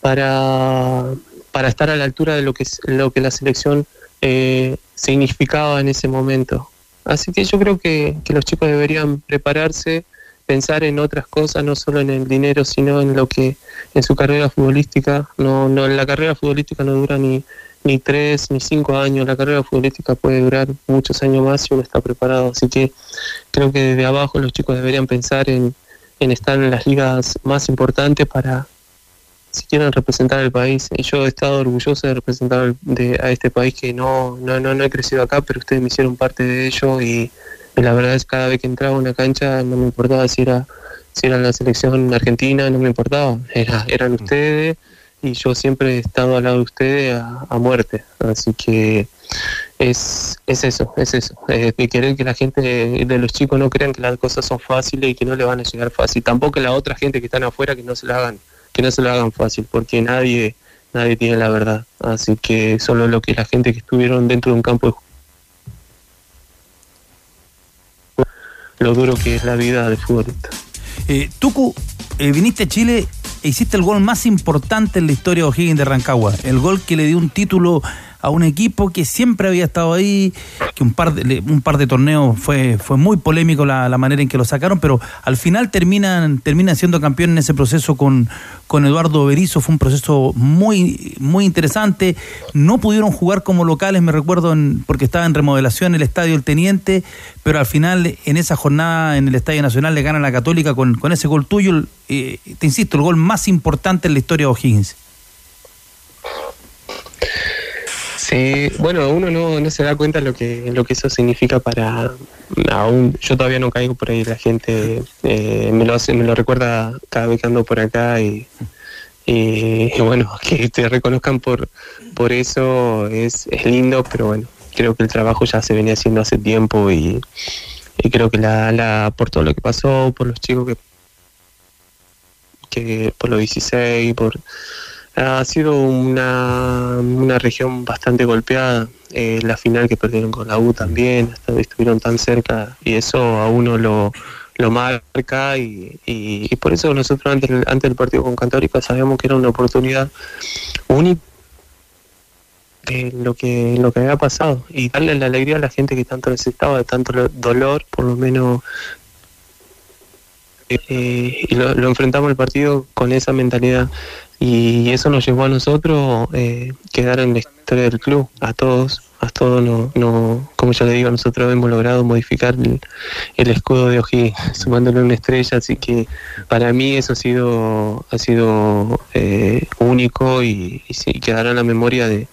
para, para estar a la altura de lo que, lo que la selección eh, significaba en ese momento. Así que yo creo que, que los chicos deberían prepararse, pensar en otras cosas, no solo en el dinero, sino en lo que, en su carrera futbolística. No, no, la carrera futbolística no dura ni, ni tres ni cinco años, la carrera futbolística puede durar muchos años más si uno está preparado. Así que creo que desde abajo los chicos deberían pensar en, en estar en las ligas más importantes para si quieren representar al país. Y yo he estado orgulloso de representar de- a este país que no, no, no, no he crecido acá, pero ustedes me hicieron parte de ello y, y la verdad es que cada vez que entraba a una cancha no me importaba si era si era la selección argentina, no me importaba, era, eran ustedes y yo siempre he estado al lado de ustedes a, muerte. Así que es, es eso, es eso, eh, de querer que la gente de los chicos no crean que las cosas son fáciles y que no le van a llegar fácil. Tampoco la otra gente que están afuera que no se la hagan, que no se lo hagan fácil, porque nadie, nadie tiene la verdad. Así que solo lo que la gente que estuvieron dentro de un campo de lo duro que es la vida de futbolista. Eh, eh, viniste a Chile e hiciste el gol más importante en la historia de O'Higgins de Rancagua. El gol que le dio un título a un equipo que siempre había estado ahí, que un par de, un par de torneos fue, fue muy polémico la, la manera en que lo sacaron, pero al final terminan, terminan siendo campeón en ese proceso con, con Eduardo Berizzo. Fue un proceso muy, muy interesante. No pudieron jugar como locales, me recuerdo, porque estaba en remodelación el Estadio El Teniente, pero al final en esa jornada en el Estadio Nacional le gana la Católica con, con ese gol tuyo. eh, te insisto, el gol más importante en la historia de O'Higgins. Sí, bueno, uno no, no se da cuenta lo que lo que eso significa para aún yo todavía no caigo por ahí la gente eh, me lo hace, me lo recuerda cada vez que ando por acá y, y, y bueno que te reconozcan por por eso es, es lindo pero bueno creo que el trabajo ya se venía haciendo hace tiempo y, y creo que la, la por todo lo que pasó por los chicos que que por los 16 por ha sido una, una región bastante golpeada. Eh, la final que perdieron con la U también, estuvieron tan cerca y eso a uno lo, lo marca y, y- por eso nosotros antes, antes del partido con Cantórica sabíamos que era una oportunidad única eh, lo que lo que había pasado y darle la alegría a la gente que tanto necesitaba de tanto lo- dolor por lo menos eh, y lo, lo enfrentamos el partido con esa mentalidad y eso nos llevó a nosotros eh, quedar en la historia del club, a todos, a todo no, no, como ya le digo, nosotros hemos logrado modificar el, el escudo de O'Higgins, sumándole una estrella, así que para mí eso ha sido, ha sido eh, único y, y quedará en la memoria de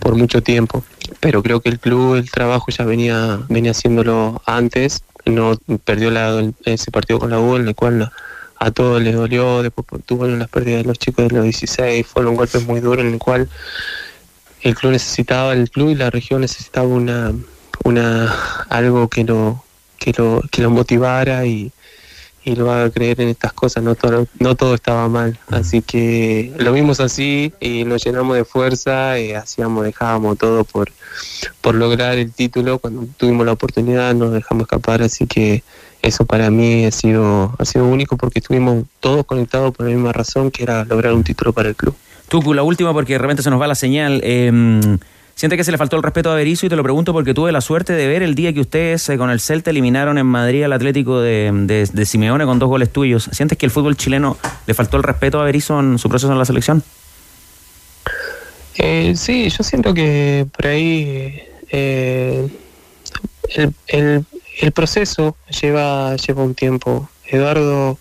por mucho tiempo. Pero creo que el club, el trabajo ya venía, venía haciéndolo antes, no perdió la- ese partido con la U, en el cual a, a todos les dolió, después tuvo las pérdidas de los chicos de los 16, fueron golpes muy duros en el cual el club necesitaba, el club y la región necesitaba una, una algo que lo, que lo, que lo motivara y, y lo haga creer en estas cosas, no todo, no todo estaba mal. Así que lo vimos así y nos llenamos de fuerza, y hacíamos, dejábamos todo por, por lograr el título. Cuando tuvimos la oportunidad nos dejamos escapar, así que eso para mí ha sido, ha sido único porque estuvimos todos conectados por la misma razón que era lograr un título para el club. Tucu, la última porque de repente se nos va la señal. Eh, ¿Siente que se le faltó el respeto a Berizzo? Y te lo pregunto porque tuve la suerte de ver el día que ustedes eh, con el Celta eliminaron en Madrid al Atlético de, de- de Simeone con dos goles tuyos. ¿Sientes que el fútbol chileno le faltó el respeto a Berizzo en su proceso en la selección? Eh, sí, yo siento que por ahí eh, el, el- el proceso lleva, lleva un tiempo. Eduardo,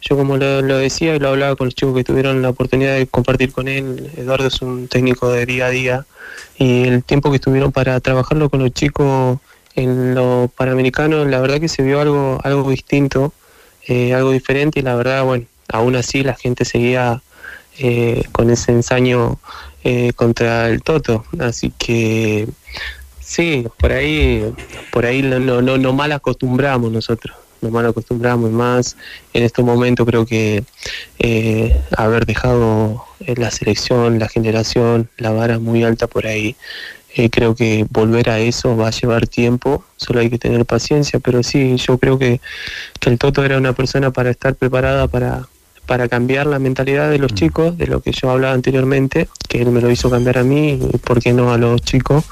yo como lo, decía y lo hablaba con los chicos que tuvieron la oportunidad de compartir con él, Eduardo es un técnico de día a día y el tiempo que estuvieron para trabajarlo con los chicos en lo panamericano, la verdad que se vio algo, algo distinto, eh, algo diferente y la verdad, bueno, aún así la gente seguía eh, con ese ensaño eh, contra el Toto. Así que sí, por ahí, por ahí no, no, no, no mal acostumbramos nosotros, no mal acostumbramos y más en estos momentos creo que eh, haber dejado eh, la selección, la generación, la vara muy alta por ahí. eh, creo que volver a eso va a llevar tiempo, solo hay que tener paciencia, pero sí, yo creo que, que el Toto era una persona para estar preparada para, para cambiar la mentalidad de los chicos, de lo que yo hablaba anteriormente, que él me lo hizo cambiar a mí y por qué no a los chicos.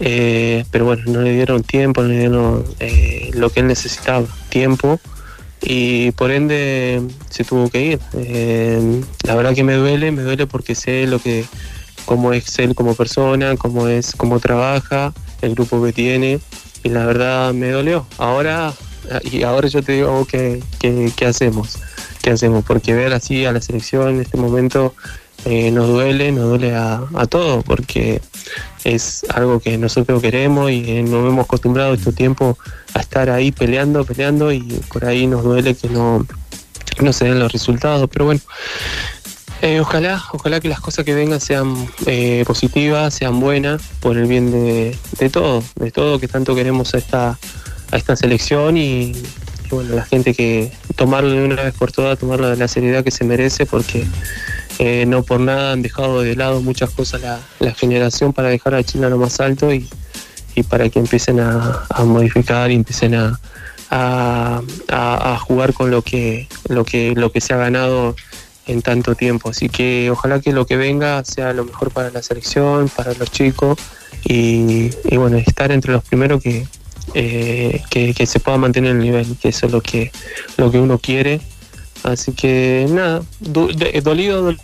Eh, pero bueno, no le dieron tiempo, no le dieron eh, lo que él necesitaba, tiempo, y por ende se tuvo que ir. Eh, la verdad que me duele, me duele porque sé lo que, cómo es él como persona, cómo es, cómo trabaja, el grupo que tiene, y la verdad me dolió. Ahora, y ahora yo te digo vos qué, qué- qué hacemos, qué hacemos, porque ver así a la selección en este momento nos duele, nos duele a, a todos, porque es algo que nosotros queremos y eh, nos hemos acostumbrado estos tiempos a estar ahí peleando, peleando y por ahí nos duele que no, no se den los resultados, pero bueno, eh, ojalá, ojalá que las cosas que vengan sean eh, positivas, sean buenas, por el bien de, de todo, de todo que tanto queremos a esta, a esta selección y, y bueno, la gente que tomarlo de una vez por todas, tomarlo de la seriedad que se merece, porque eh, no por nada han dejado de lado muchas cosas la, la generación para dejar a Chile a lo más alto y, y para que empiecen a, a modificar y empiecen a- a jugar con lo que, lo que lo que se ha ganado en tanto tiempo. Así que ojalá que lo que venga sea lo mejor para la selección, para los chicos y, y bueno, estar entre los primeros que, eh, que, que se pueda mantener el nivel, que eso es lo que, lo que uno quiere. Así que nada, dolido, dolido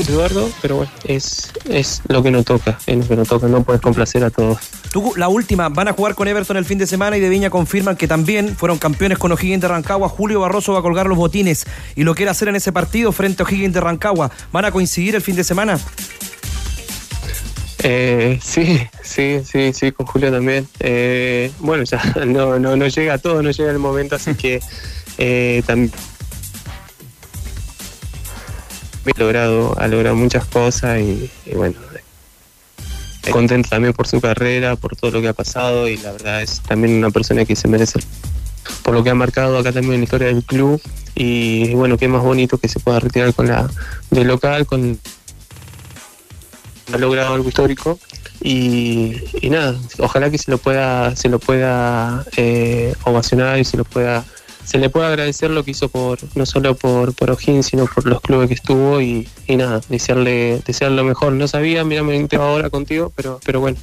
Eduardo, pero bueno, es, es lo que nos toca, es lo que nos toca, no puedes complacer a todos. Tucu, la última, van a jugar con Everton el fin de semana y de Viña confirman que también fueron campeones con O'Higgins de Rancagua. Julio Barroso va a colgar los botines y lo quiere hacer en ese partido frente a O'Higgins de Rancagua. ¿Van a coincidir el fin de semana? Eh, sí, sí, sí, sí, con Julio también. Eh, bueno, ya no, no, no llega a todo, no llega el momento, así que eh, también ha logrado, ha logrado muchas cosas y, y bueno, contento también por su carrera, por todo lo que ha pasado y la verdad es también una persona que se merece por lo que ha marcado acá también en la historia del club y bueno, qué más bonito que se pueda retirar con la del local, con ha logrado algo histórico y, nada, ojalá que se lo pueda, se lo pueda eh, ovacionar y se lo pueda, se le pueda agradecer lo que hizo por, no solo por, por O'Higgins, sino por los clubes que estuvo y, nada, desearle, desearle lo mejor. No sabía, mira, me entero ahora contigo, pero, pero bueno,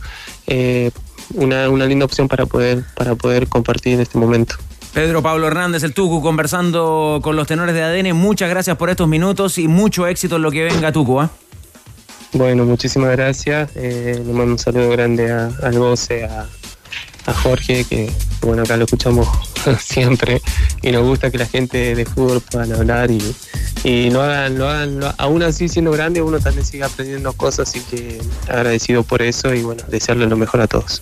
eh, una, una linda opción para poder, para poder compartir en este momento. Pedro Pablo Hernández, el Tucu, conversando con los tenores de ADN. Muchas gracias por estos minutos y mucho éxito en lo que venga, Tucu. ¿ah? Bueno, muchísimas gracias. Eh, le mando un saludo grande a, al Goce, a, Jorge, que bueno, acá lo escuchamos siempre y nos gusta que la gente de fútbol puedan hablar y, y lo hagan, lo hagan, lo- aún así siendo grande, uno también sigue aprendiendo cosas, así que agradecido por eso y bueno, desearle lo mejor a todos.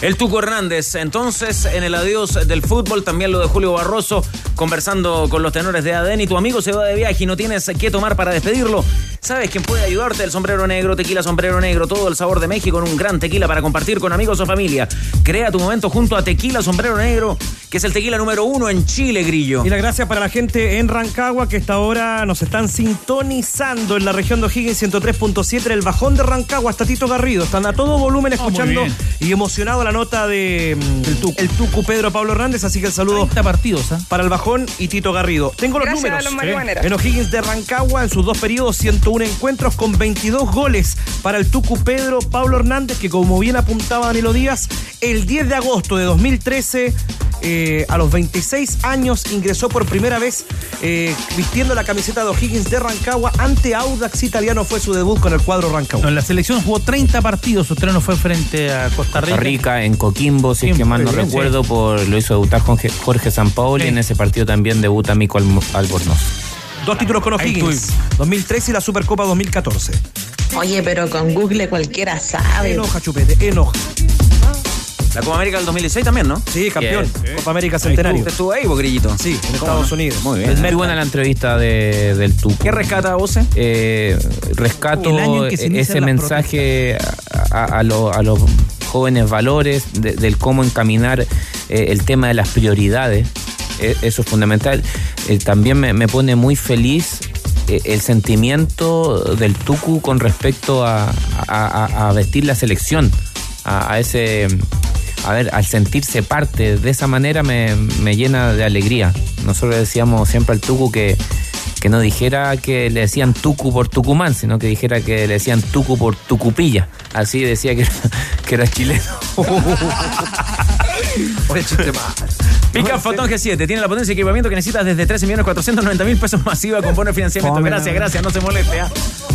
El Tuco Hernández, entonces en el adiós del fútbol, también lo de Julio Barroso, conversando con los tenores de ADN y tu amigo se va de viaje y no tienes qué tomar para despedirlo. ¿Sabes quién puede ayudarte? El sombrero negro, tequila sombrero negro, todo el sabor de México en un gran tequila para compartir con amigos o familia. Crea tu momento junto a Tequila Sombrero Negro, que es el tequila número uno en Chile, Grillo. Y la gracias para la gente en Rancagua que esta hora nos están sintonizando en la región de O'Higgins 103.7, en el bajón de Rancagua, hasta Tito Garrido. Están a todo volumen escuchando bien. y emocionado la nota de mm, el, tucu. Pedro Pablo Hernández, así que el saludo partidos, para el bajón y Tito Garrido. Tengo los Gracias a números. los. En O'Higgins de Rancagua, en sus dos periodos, 101 encuentros con 22 goles para el Tucu Pedro Pablo Hernández, que como bien apuntaba Danilo Díaz, el 10 de agosto de 2013, eh, a los 26 años, ingresó por primera vez eh, vistiendo la camiseta de O'Higgins de Rancagua ante Audax Italiano. Fue su debut con el cuadro Rancagua. No, en la selección jugó 30 partidos, su estreno fue frente a Costa Rica. Costa Rica en Coquimbo, si es que mal no bien, recuerdo, por lo hizo debutar Jorge, Jorge Sampaoli. En ese partido también debuta Mico Albornoz. Dos títulos con O'Higgins, 2013 y la Supercopa 2014. Oye, pero con Google cualquiera sabe. Enoja, chupete, enoja. La Copa América del 2016 también, ¿no? Sí, campeón. Copa América Centenario. estuvo. Estuvo ahí, vos, Grillito. Sí, en ¿Cómo Estados no? Unidos. Muy bien. Es muy buena la entrevista de, del Tuco. ¿Qué rescata vos? eh? Eh, rescato El año en que se inician ese mensaje a, a- a lo- a los jóvenes valores, de- del cómo encaminar eh, el tema de las prioridades. Eh, eso es fundamental. Eh, también me, me pone muy feliz eh, el sentimiento del Tucu con respecto a, a- a- vestir la selección, a ese... A ver, al sentirse parte de esa manera me, me llena de alegría. Nosotros decíamos siempre al Tucu que, que no dijera que le decían Tucu por Tucumán, sino que dijera que le decían Tucu por Tucupilla. Así decía que era, que era chileno. Oye, chiste más. Pica Fotón G7 tiene la potencia y equipamiento que necesitas desde 13.490.000 pesos masiva con bono de financiamiento. Gracias, gracias, no se moleste. ¿ah?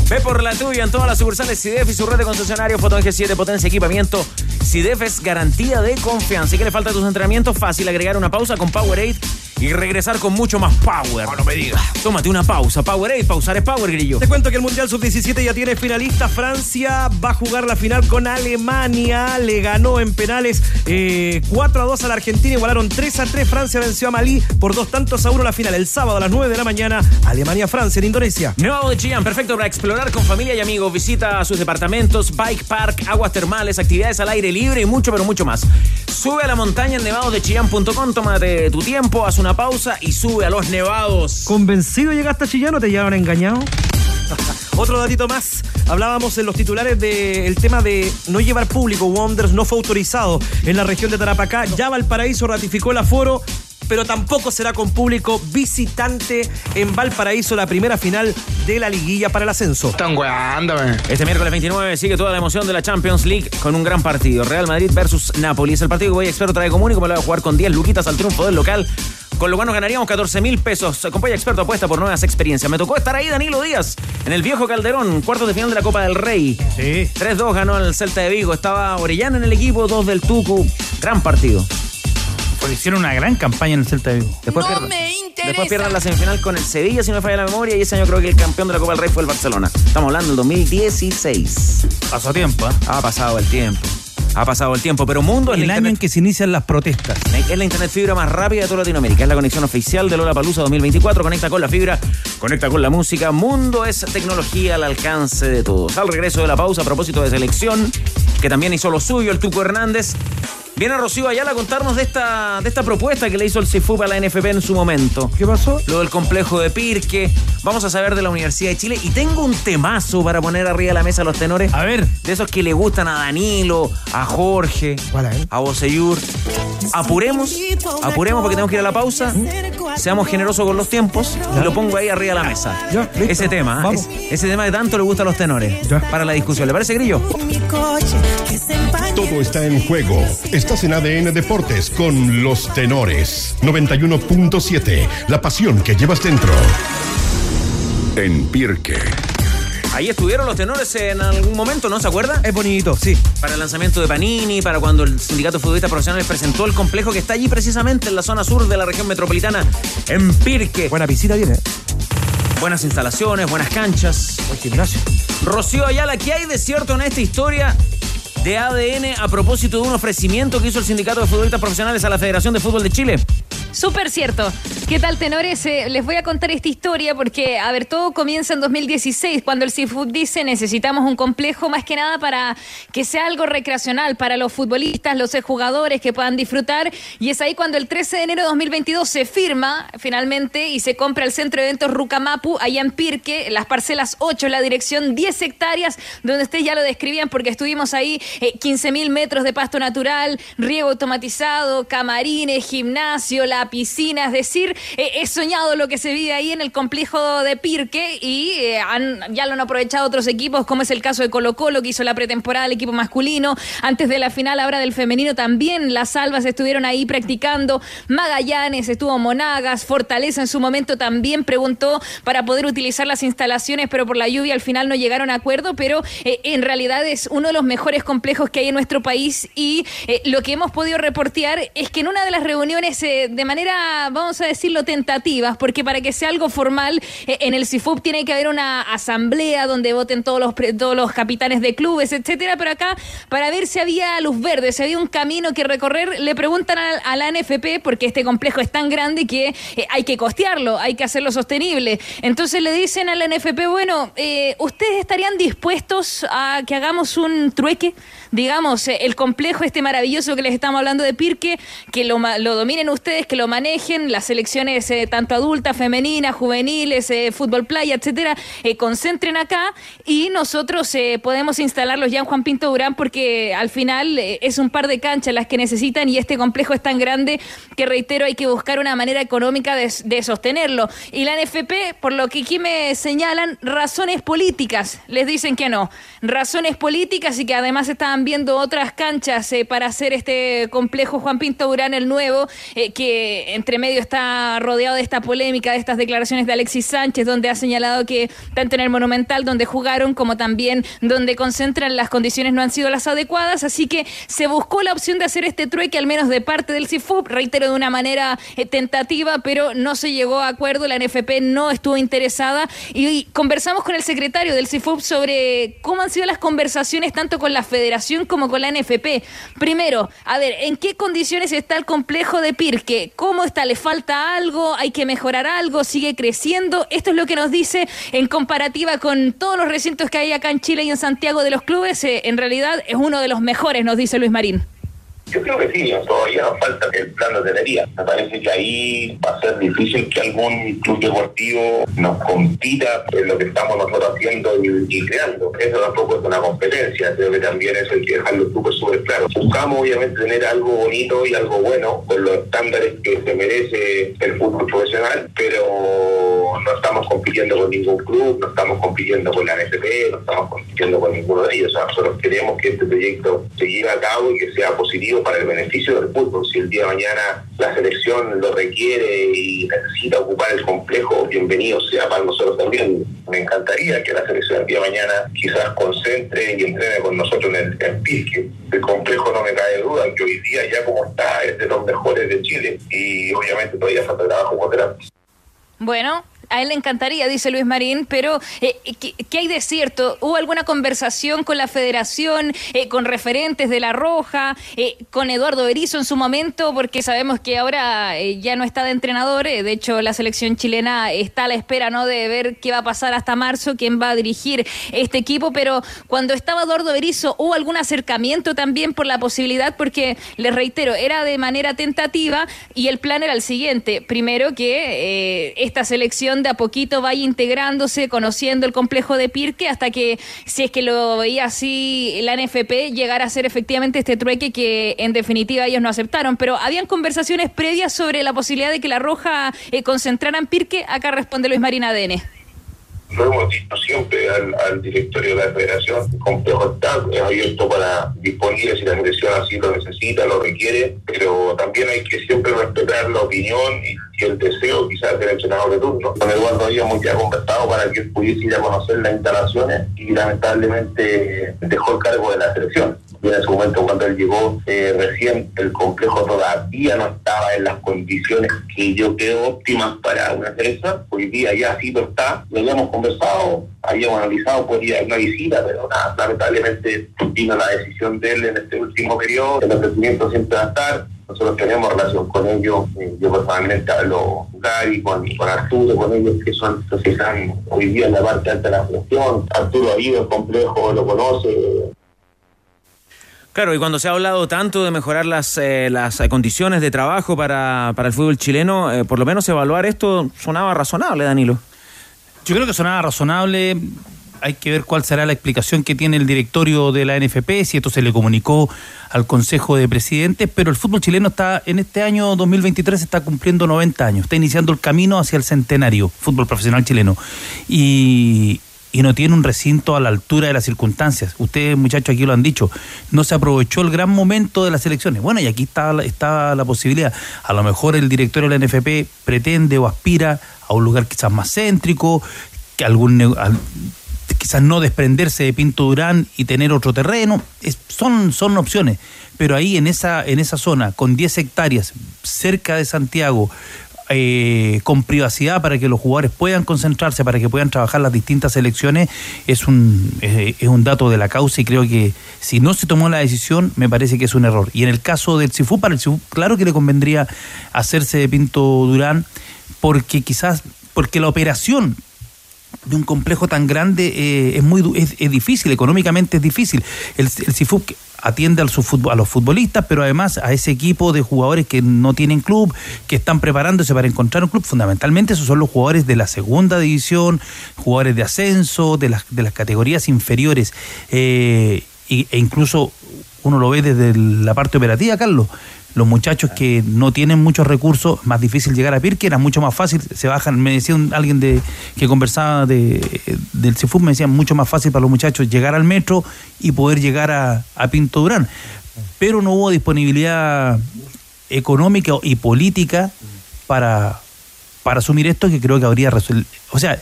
Ve por la tuya en todas las sucursales CIDEF y su red de concesionarios Fotón G7, potencia y equipamiento. CIDEF es garantía de confianza. ¿Y qué le falta a tus entrenamientos? Fácil, agregar una pausa con Powerade y regresar con mucho más power. No, me digas. Tómate una pausa. Powerade, pausar es power, grillo. Te cuento que el Mundial Sub-17 ya tiene finalista. Francia va a jugar la final con Alemania. Le ganó en penales eh, 4 a 2 a la Argentina. Igualaron 3 a 3. Francia venció a Malí por dos tantos a uno la final. El sábado a las 9 de la mañana, Alemania-Francia en Indonesia. Nevado de Chillán, perfecto para explorar con familia y amigos. Visita sus departamentos, bike park, aguas termales, actividades al aire libre y mucho, pero mucho más. Sube a la montaña en nevadosdechillán.com, tómate tu tiempo, haz una pausa y sube a los nevados. ¿Convencido llegaste a Chillán o te llevaron engañado? Otro datito más. Hablábamos en los titulares del tema de no llevar público. Wonders no fue autorizado en la región de Tarapacá. Ya Valparaíso ratificó el aforo. Pero tampoco será con público visitante en Valparaíso la primera final de la liguilla para el ascenso. Están Este miércoles 29 sigue toda la emoción de la Champions League con un gran partido. Real Madrid versus Napoli. Es el partido que voy experto trae común y como lo va a jugar con 10 luquitas al triunfo del local. Con lo cual nos ganaríamos 14 mil pesos. Acompaña experto apuesta por nuevas experiencias. Me tocó estar ahí, Danilo Díaz, en el viejo Calderón, cuartos de final de la Copa del Rey. Sí. 3-2 ganó el Celta de Vigo. Estaba Orellana en el equipo, dos del Tucu. Gran partido. Pues hicieron una gran campaña en el Celta de Vigo. Después, pierden, después pierden la semifinal con el Sevilla, si no me falla la memoria, y ese año creo que el campeón de la Copa del Rey fue el Barcelona. Estamos hablando del 2016. Pasó tiempo, ¿eh? Ha pasado el tiempo. Ha pasado el tiempo, pero Mundo es El año en que se inician las protestas. es la internet fibra más rápida de toda Latinoamérica. Es la conexión oficial de Lola Palusa 2024. Conecta con la fibra, conecta con la música. Mundo es tecnología al alcance de todos. Al regreso de la pausa, a propósito de selección, que también hizo lo suyo el Tuco Hernández. Viene Rocío Ayala a contarnos de esta, de esta propuesta que le hizo el CIFUP a la NFP en su momento. ¿Qué pasó? Lo del complejo de Pirque. Vamos a saber de la Universidad de Chile. Y tengo un temazo para poner arriba de la mesa a los tenores. A ver. De esos que le gustan a Danilo, a Jorge, a Boseyur. Apuremos, apuremos porque tenemos que ir a la pausa. Seamos generosos con los tiempos. Y lo pongo ahí arriba de la mesa. ese tema, ¿eh? Es- ese tema que tanto le gusta a los tenores. Para la discusión. ¿Le parece, Grillo? Todo está en juego. Estás en ADN Deportes con los tenores. 91.7. La pasión que llevas dentro. En Pirque. Ahí estuvieron los tenores en algún momento, ¿no? ¿Se acuerda? Es bonito, sí. Para el lanzamiento de Panini, para cuando el Sindicato de Futbolistas Profesionales presentó el complejo que está allí precisamente en la zona sur de la región metropolitana, en Pirque. Buena visita tiene. Buenas instalaciones, buenas canchas. Buen gimnasio. Rocío Ayala, ¿qué hay de cierto en esta historia de ADN a propósito de un ofrecimiento que hizo el Sindicato de Futbolistas Profesionales a la Federación de Fútbol de Chile? Súper cierto. ¿Qué tal, tenores? Eh, les voy a contar esta historia porque, a ver, todo comienza en 2016, cuando el Seafood dice necesitamos un complejo más que nada para que sea algo recreacional para los futbolistas, los jugadores que puedan disfrutar. Y es ahí cuando el 13 de enero de 2022 se firma finalmente y se compra el centro de eventos Rucamapu, allá en Pirque, las parcelas 8, la dirección 10 hectáreas, donde ustedes ya lo describían porque estuvimos ahí, 15 mil metros de pasto natural, riego automatizado, camarines, gimnasio, la piscina, es decir, eh, he soñado lo que se vive ahí en el complejo de Pirque y eh, han, ya lo han aprovechado otros equipos, como es el caso de Colo Colo, que hizo la pretemporada del equipo masculino, antes de la final ahora del femenino también, las salvas estuvieron ahí practicando, Magallanes, estuvo Monagas, Fortaleza en su momento también preguntó para poder utilizar las instalaciones, pero por la lluvia al final no llegaron a acuerdo, pero eh, en realidad es uno de los mejores complejos que hay en nuestro país y lo que hemos podido reportear es que en una de las reuniones de manera, vamos a decirlo, tentativas, porque para que sea algo formal, eh, en el CIFUP tiene que haber una asamblea donde voten todos los, todos los capitanes de clubes, etcétera, pero acá, para ver si había luz verde, si había un camino que recorrer, le preguntan a, la NFP, porque este complejo es tan grande que eh, hay que costearlo, hay que hacerlo sostenible. Entonces le dicen a la NFP, bueno, eh, ¿ustedes estarían dispuestos a que hagamos un trueque? Digamos, el complejo este maravilloso que les estamos hablando de Pirque, que lo, lo dominen ustedes, que lo manejen, las selecciones eh, tanto adultas, femeninas, juveniles, eh, fútbol playa, etcétera, eh, concentren acá y nosotros podemos instalarlos ya en Juan Pinto Durán porque al final es un par de canchas las que necesitan y este complejo es tan grande que reitero hay que buscar una manera económica de, de sostenerlo. Y la NFP, por lo que aquí me señalan, razones políticas, les dicen que no, razones políticas y que además estaban viendo otras canchas para hacer este complejo Juan Pinto Durán el nuevo, que entre medio está rodeado de esta polémica, de estas declaraciones de Alexis Sánchez, donde ha señalado que tanto en el Monumental, donde jugaron, como también donde concentran las condiciones no han sido las adecuadas, así que se buscó la opción de hacer este trueque, al menos de parte del CIFUP, reitero, de una manera eh, tentativa, pero no se llegó a acuerdo, la NFP no estuvo interesada. Y, conversamos con el secretario del CIFUP sobre cómo han sido las conversaciones tanto con la federación como con la NFP. Primero, a ver, ¿en qué condiciones está el complejo de Pirque? ¿Cómo está? ¿Le falta algo? ¿Hay que mejorar algo? ¿Sigue creciendo? Esto es lo que nos dice en comparativa con todos los recintos que hay acá en Chile y en Santiago de los clubes. Eh, en realidad es uno de los mejores, nos dice Luis Marín. Yo creo que sí, todavía nos falta el plan de hotelería. Me parece que ahí va a ser difícil que algún club deportivo nos compita en lo que estamos nosotros haciendo y, creando. Eso tampoco es una competencia, creo que también eso hay que dejarlo súper, súper claro. Buscamos obviamente tener algo bonito y algo bueno con los estándares que se merece el fútbol profesional, pero no estamos compitiendo con ningún club, no estamos compitiendo con la NFP, no estamos compitiendo con ninguno de ellos. nosotros queremos que este proyecto se lleve a cabo y que sea positivo para el beneficio del fútbol. Si el día de mañana la selección lo requiere y necesita ocupar el complejo, bienvenido sea para nosotros también. Me encantaría que la selección el día de mañana quizás concentre y entrene con nosotros en el, en Pirque. El complejo no me cae duda que hoy día ya como está es de los mejores de Chile y obviamente todavía falta trabajo por delante. Bueno, a él le encantaría, dice Luis Marín, pero eh, ¿qué, hay de cierto? ¿Hubo alguna conversación con la federación, eh, con referentes de La Roja, eh, con Eduardo Berizzo en su momento? Porque sabemos que ahora ya no está de entrenador, de hecho la selección chilena está a la espera ¿no? de ver qué va a pasar hasta marzo, quién va a dirigir este equipo, pero cuando estaba Eduardo Berizzo, ¿hubo algún acercamiento también por la posibilidad? Porque, les reitero, era de manera tentativa y el plan era el siguiente, primero que esta selección de a poquito vaya integrándose, conociendo el complejo de Pirque, hasta que, si es que lo veía así la NFP, llegara a ser efectivamente este trueque que en definitiva ellos no aceptaron. Pero habían conversaciones previas sobre la posibilidad de que la Roja eh, concentrara en Pirque. Acá responde Luis Marina ADN lo dicho siempre al, directorio de la federación, el complejo está es abierto para disponible si la selección así lo necesita, lo requiere, pero también hay que siempre respetar la opinión y el deseo quizás del entrenador de turno. Con Eduardo habíamos ya conversado para que él pudiese ir conocer las instalaciones y lamentablemente dejó el cargo de la selección. Y en ese momento cuando él llegó eh, recién el complejo todavía no estaba en las condiciones que yo creo óptimas para una selección. Hoy día ya sí lo está, lo habíamos conversado, habíamos analizado por ir a una visita, pero nada, lamentablemente vino la decisión de él en este último periodo, el ofrecimiento siempre va a estar, nosotros tenemos relación con ellos, eh, yo personalmente hablo con Gary, con, con Arturo, con ellos que son los que están hoy día en la parte alta de la función, Arturo ha ido al complejo, lo conoce, Claro, y cuando se ha hablado tanto de mejorar las, eh, las eh, condiciones de trabajo para, para el fútbol chileno, eh, por lo menos evaluar esto sonaba razonable, Danilo. Yo creo que sonaba razonable. Hay que ver cuál será la explicación que tiene el directorio de la NFP, si esto se le comunicó al Consejo de Presidentes, pero el fútbol chileno está en este año 2023 está cumpliendo 90 años, está iniciando el camino hacia el centenario, fútbol profesional chileno. Y, y no tiene un recinto a la altura de las circunstancias. Ustedes, muchachos, aquí lo han dicho. No se aprovechó el gran momento de las elecciones. Bueno, y aquí está, está la posibilidad. A lo mejor el directorio de la NFP pretende o aspira a un lugar quizás más céntrico, que algún al- quizás no desprenderse de Pinto Durán y tener otro terreno. Son, son opciones. Pero ahí en esa, en esa zona, con 10 hectáreas, cerca de Santiago, eh, con privacidad para que los jugadores puedan concentrarse, para que puedan trabajar las distintas selecciones, es un, es un dato de la causa y creo que si no se tomó la decisión, me parece que es un error. Y en el caso del Cifú, para el Cifú, claro que le convendría hacerse de Pinto Durán, porque quizás, porque la operación de un complejo tan grande eh, es muy es, es difícil, económicamente es difícil. El, el CIFUB atiende al su a los futbolistas, pero además a ese equipo de jugadores que no tienen club, que están preparándose para encontrar un club. Fundamentalmente esos son los jugadores de la segunda división, jugadores de ascenso, de las, de las categorías inferiores. eh, e incluso uno lo ve desde la parte operativa, Carlos. Los muchachos que no tienen muchos recursos, más difícil llegar a Pirque, era mucho más fácil, se bajan, me decía un- alguien de que conversaba de, del CIFUB, me decía mucho más fácil para los muchachos llegar al metro y poder llegar a, a Pinto Durán. Pero no hubo disponibilidad económica y política para, para asumir esto que creo que habría resuelto. O sea,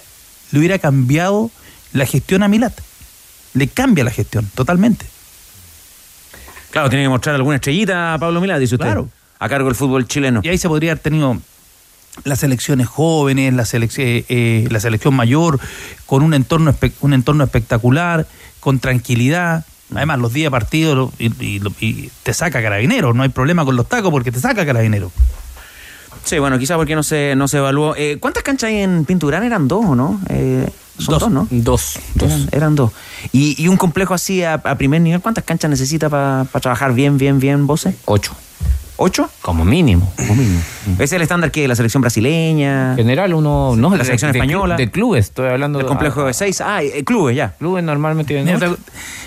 le hubiera cambiado la gestión a Milat. Le cambia la gestión, totalmente. Claro, tiene que mostrar alguna estrellita a Pablo Milá, dice usted. Claro. A cargo del fútbol chileno. Y ahí se podría haber tenido las selecciones jóvenes, la, selec- eh, eh, la selección mayor, con un entorno, un entorno espectacular, con tranquilidad. Además, los días de partido y, y lo- y te saca carabinero. No hay problema con los tacos porque te saca carabinero. Sí, bueno, quizás porque no se, no se evaluó. Eh, ¿Cuántas canchas hay en Pinturán? Eran dos, ¿o no? Eh, son dos, ¿no? Dos. Eran, eran dos. Y, y un complejo así a, a primer nivel, ¿cuántas canchas necesita para trabajar bien, bien, bien, Bose? Ocho. ¿Ocho? Como mínimo. Como mínimo. ¿Ese es el estándar que la selección brasileña? General, uno. No, la de- selección de española. De clubes, estoy hablando El complejo de seis. Ah, eh, clubes ya. Clubes normalmente tienen ocho.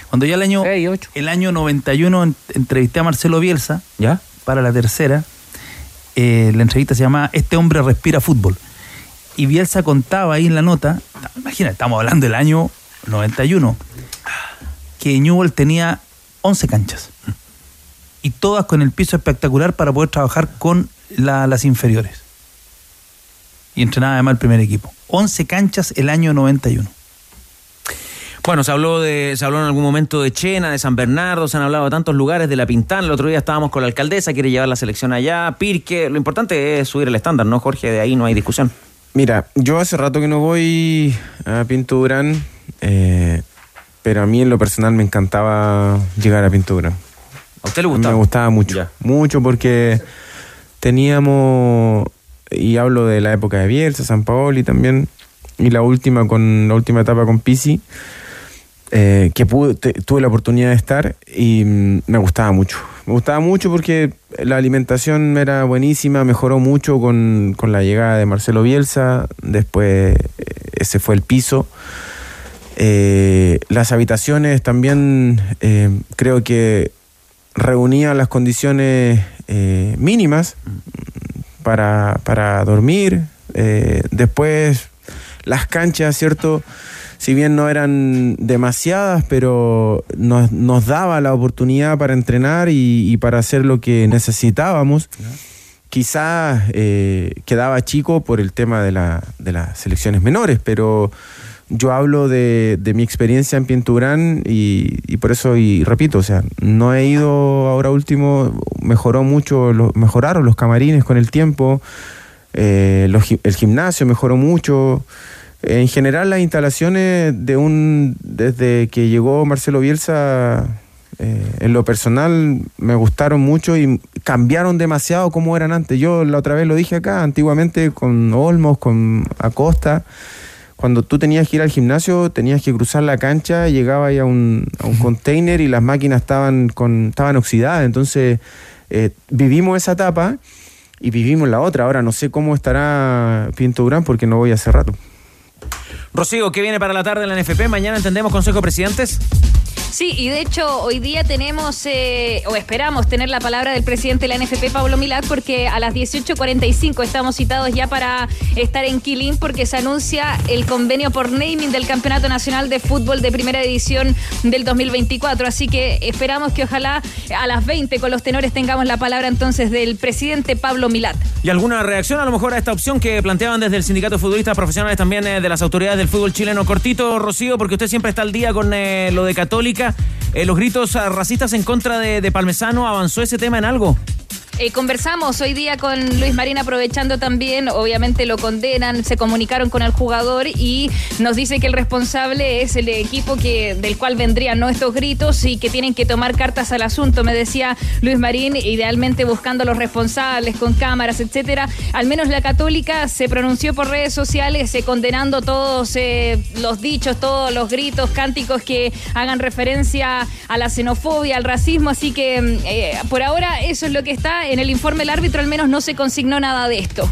Cuando ya el año, el año 91 en- entrevisté a Marcelo Bielsa ¿Ya? para la tercera, eh, la entrevista se llama Este hombre respira fútbol. Y Bielsa contaba ahí en la nota, imagina, estamos hablando del año 91, que Newell tenía 11 canchas. Y todas con el piso espectacular para poder trabajar con la- las inferiores. Y entrenaba además el primer equipo. 11 canchas el año 91. Bueno, se habló de, se habló en algún momento de Chena, de San Bernardo, se han hablado de tantos lugares, de La Pintana. El otro día estábamos con la alcaldesa, quiere llevar la selección allá, Pirque. Lo importante es subir el estándar, ¿no, Jorge? De ahí no hay discusión. Mira, yo hace rato que no voy a Pinto Durán, eh, pero a mí en lo personal me encantaba llegar a Pinto Durán. ¿A usted le gustaba? Me gustaba mucho, mucho porque teníamos, y hablo de la época de Bielsa, San Paoli también, y la última con la última etapa con Pisi, eh, que pude- tuve la oportunidad de estar y mm, me gustaba mucho. Me gustaba mucho porque la alimentación era buenísima, mejoró mucho con, con la llegada de Marcelo Bielsa, después eh, ese fue el piso. Eh, las habitaciones también creo que reunían las condiciones mínimas para, para dormir. Después las canchas, ¿cierto? Si bien no eran demasiadas, pero nos, nos daba la oportunidad para entrenar y, y para hacer lo que necesitábamos. quizás eh, quedaba chico por el tema de, la, de las selecciones menores, pero yo hablo de, de mi experiencia en Pinturán y, y por eso, y repito, o sea, no he ido ahora último, mejoró mucho, mejoraron los camarines con el tiempo, eh, los el gimnasio mejoró mucho. En general las instalaciones de un desde que llegó Marcelo Bielsa eh, en lo personal me gustaron mucho y cambiaron demasiado como eran antes. Yo la otra vez lo dije acá, antiguamente con Olmos, con Acosta, cuando tú tenías que ir al gimnasio, tenías que cruzar la cancha, llegaba ahí a un, a un container y las máquinas estaban, con, estaban oxidadas. Entonces eh, vivimos esa etapa y vivimos la otra. Ahora no sé cómo estará Pinto Durán porque no voy hace rato. Rocío, ¿qué viene para la tarde en la NFP? Mañana entendemos Consejo de Presidentes. Sí, y de hecho hoy día tenemos, eh, o esperamos tener la palabra del presidente de la NFP, Pablo Milad, porque a las 18.45 estamos citados ya para estar en Quilín, porque se anuncia el convenio por naming del Campeonato Nacional de Fútbol de Primera Edición del 2024. Así que esperamos que ojalá a las 20 con los tenores tengamos la palabra entonces del presidente Pablo Milad. ¿Y alguna reacción a lo mejor a esta opción que planteaban desde el Sindicato de Futbolistas Profesionales también eh, de las autoridades del fútbol chileno? Cortito, Rocío, porque usted siempre está al día con eh, lo de Católica. Eh, los gritos ah, racistas en contra de, de Palmesano, ¿avanzó ese tema en algo? Eh, conversamos hoy día con Luis Marín aprovechando también, obviamente lo condenan, se comunicaron con el jugador y nos dice que el responsable es el equipo que del cual vendrían estos gritos y que tienen que tomar cartas al asunto, me decía Luis Marín, idealmente buscando a los responsables con cámaras, etcétera. Al menos la católica se pronunció por redes sociales eh, condenando todos eh, los dichos, todos los gritos, cánticos que hagan referencia a la xenofobia, al racismo, así que mm, por ahora eso es lo que está. En el informe del árbitro al menos no se consignó nada de esto.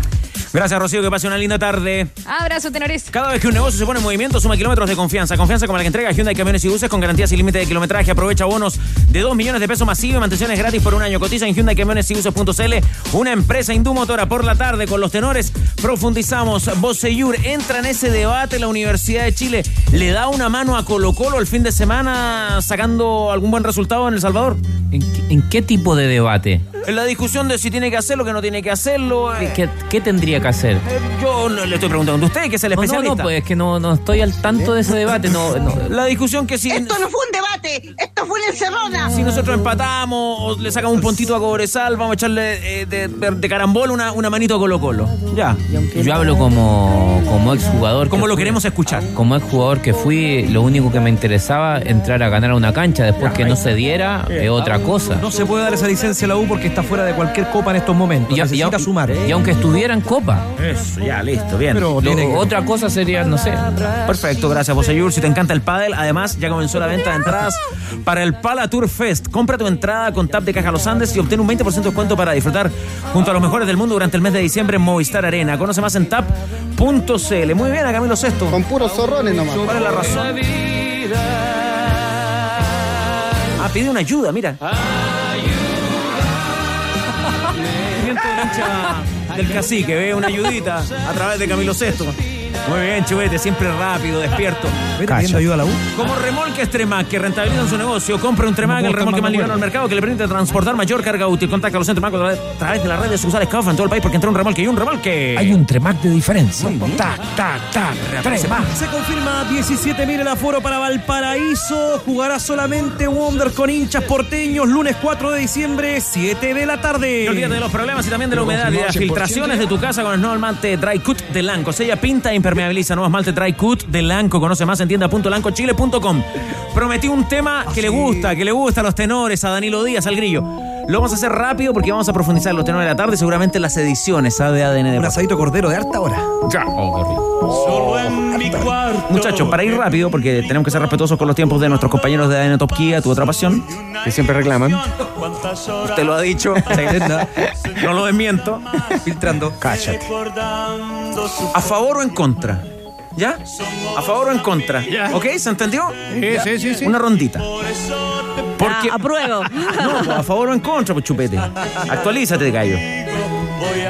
Gracias, Rocío, que pase una linda tarde. Abrazo, tenores. Cada vez que un negocio se pone en movimiento, suma kilómetros de confianza. Confianza como la que entrega Hyundai Camiones y Buses con garantías y límite de kilometraje. Aprovecha bonos de 2 millones de pesos masivo y mantenciones gratis por un año. Cotiza en Hyundai Camiones y Buses.cl, una empresa indumotora por la tarde con los tenores. Profundizamos. Boseyur entra en ese debate. La Universidad de Chile le da una mano a Colo Colo el fin de semana sacando algún buen resultado en El Salvador. ¿En, qué- en qué tipo de debate? En la discusión de si tiene que hacerlo, que no tiene que hacerlo. eh, ¿Qué, qué tendría que hacer? Yo no le estoy preguntando a usted, que es el No, no, especialista. no, pues es que no, no estoy al tanto de ese debate. No, no. La discusión que si, Esto no fue un debate, esto fue en el Cerrona. si nosotros empatamos o le sacamos un puntito a Cobresal, vamos a echarle eh, de, de, de carambola una, una manito a Colo Colo. Ya. Yo hablo como, como exjugador. Como que lo fui. queremos escuchar. Como exjugador que fui, lo único que me interesaba entrar a ganar una cancha. Después que no se diera, es otra cosa. No se puede dar esa licencia a la U porque está fuera de cualquier copa en estos momentos. Y, Necesita y- sumar. y aunque estuviera en copa. Eso, ya, listo, bien. Pero Lo- tiene que- otra cosa sería, no sé. Perfecto, gracias, Boseyur. Si te encanta el pádel, además ya comenzó la venta de entradas para el Pala Tour Fest. Compra tu entrada con Tap de Caja Los Andes y obtén un 20% de descuento para disfrutar junto a los mejores del mundo durante el mes de diciembre en Movistar Arena. Conoce más en tap.cl. Muy bien, a Camilo Sexto. Con puros zorrones nomás. ¿Cuál es la razón? Ah, pide una ayuda, mira. Movimiento del cacique, ve una ayudita a través de Camilo Sesto. Muy bien, chubete, siempre rápido, despierto. ¿Vete pidiendo ayuda a la U? Como remolques Tremac que rentabilizan su negocio, compre un Tremac, el remolque más liviano al mercado que le permite transportar mayor carga útil. Contacta a los centros Tremac a través de las redes sucursales Kaufman en todo el país porque entró un remolque y un remolque. Hay un Tremac de diferencia. Tac, tac, tac. Tremac. Se confirma 17.000 el aforo para Valparaíso. Jugará solamente Wonder con hinchas porteños. Lunes 4 de diciembre, 7 de la tarde. No olvides de los problemas y también de la humedad y de las filtraciones de tu casa con el nuevo Dry Cut de Lanco. Sella, pinta e impermeabiliza. Nuevo esmalte Dry Cut de Lanco. Conoce más en tienda.lancochile.com. Prometí un tema que le gusta, que le gusta a los tenores, a Danilo Díaz, al grillo. Lo vamos a hacer rápido porque vamos a profundizar en los tenores de la tarde, seguramente en las ediciones ¿ah? de ADN de Un asadito cordero de harta hora. Ya. Muchachos, para ir rápido, porque tenemos que ser respetuosos con los tiempos de nuestros compañeros de ADN Top Kia, tu otra pasión. Que siempre reclaman. Usted lo ha dicho. no lo desmiento. Filtrando. Cállate. ¿A favor o en contra? ¿Ya? ¿A favor o en contra? ¿Ok? ¿Se entendió? Sí, sí, sí, sí. Una rondita. Porque. Ah, apruebo. No, pues, a favor o en contra, pues chupete. Actualízate, gallo.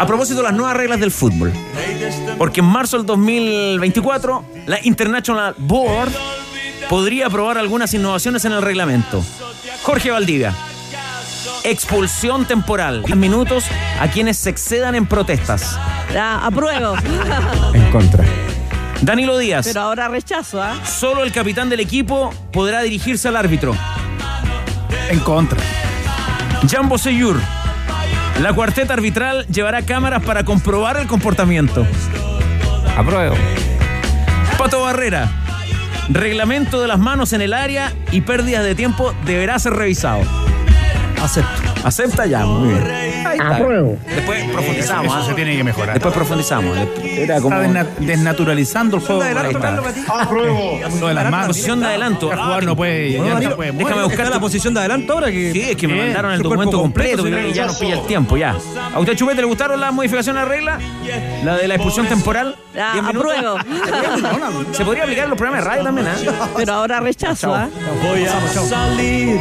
A propósito de las nuevas reglas del fútbol. Porque en marzo del 2024, la International Board podría aprobar algunas innovaciones en el reglamento. Jorge Valdivia. Expulsión temporal. 10 minutos a quienes se excedan en protestas. Ya, apruebo. En contra. Danilo Díaz. Pero ahora rechazo, ¿ah? Solo el capitán del equipo podrá dirigirse al árbitro. En contra. Jambo Seyur. La cuarteta arbitral llevará cámaras para comprobar el comportamiento. Apruebo. Pato Barrera. Reglamento de las manos en el área y pérdidas de tiempo deberá ser revisado. Acepto. Acepta ya, muy bien. Ahí está. Apruebo. Después profundizamos. Eso ¿ah? se tiene que mejorar. Después profundizamos. Era como... Está desna- desnaturalizando el juego. Ahí está. Apruebo. Lo de las manos. Posición de adelanto. El jugador no puede. Bueno, ya no Danilo, puede déjame ¿Está buscar la posición de adelanto ahora? Que... Sí, es que me mandaron el Su documento completo, sí, ya no. nos pilla el tiempo, ya. ¿A usted, Chupete, le gustaron las modificaciones a la regla? La de la expulsión temporal. Ya, 10 minutos. apruebo. Se podría aplicar en los programas de radio también, ¿eh? Pero ahora rechazo, ¿ah? Voy a salir.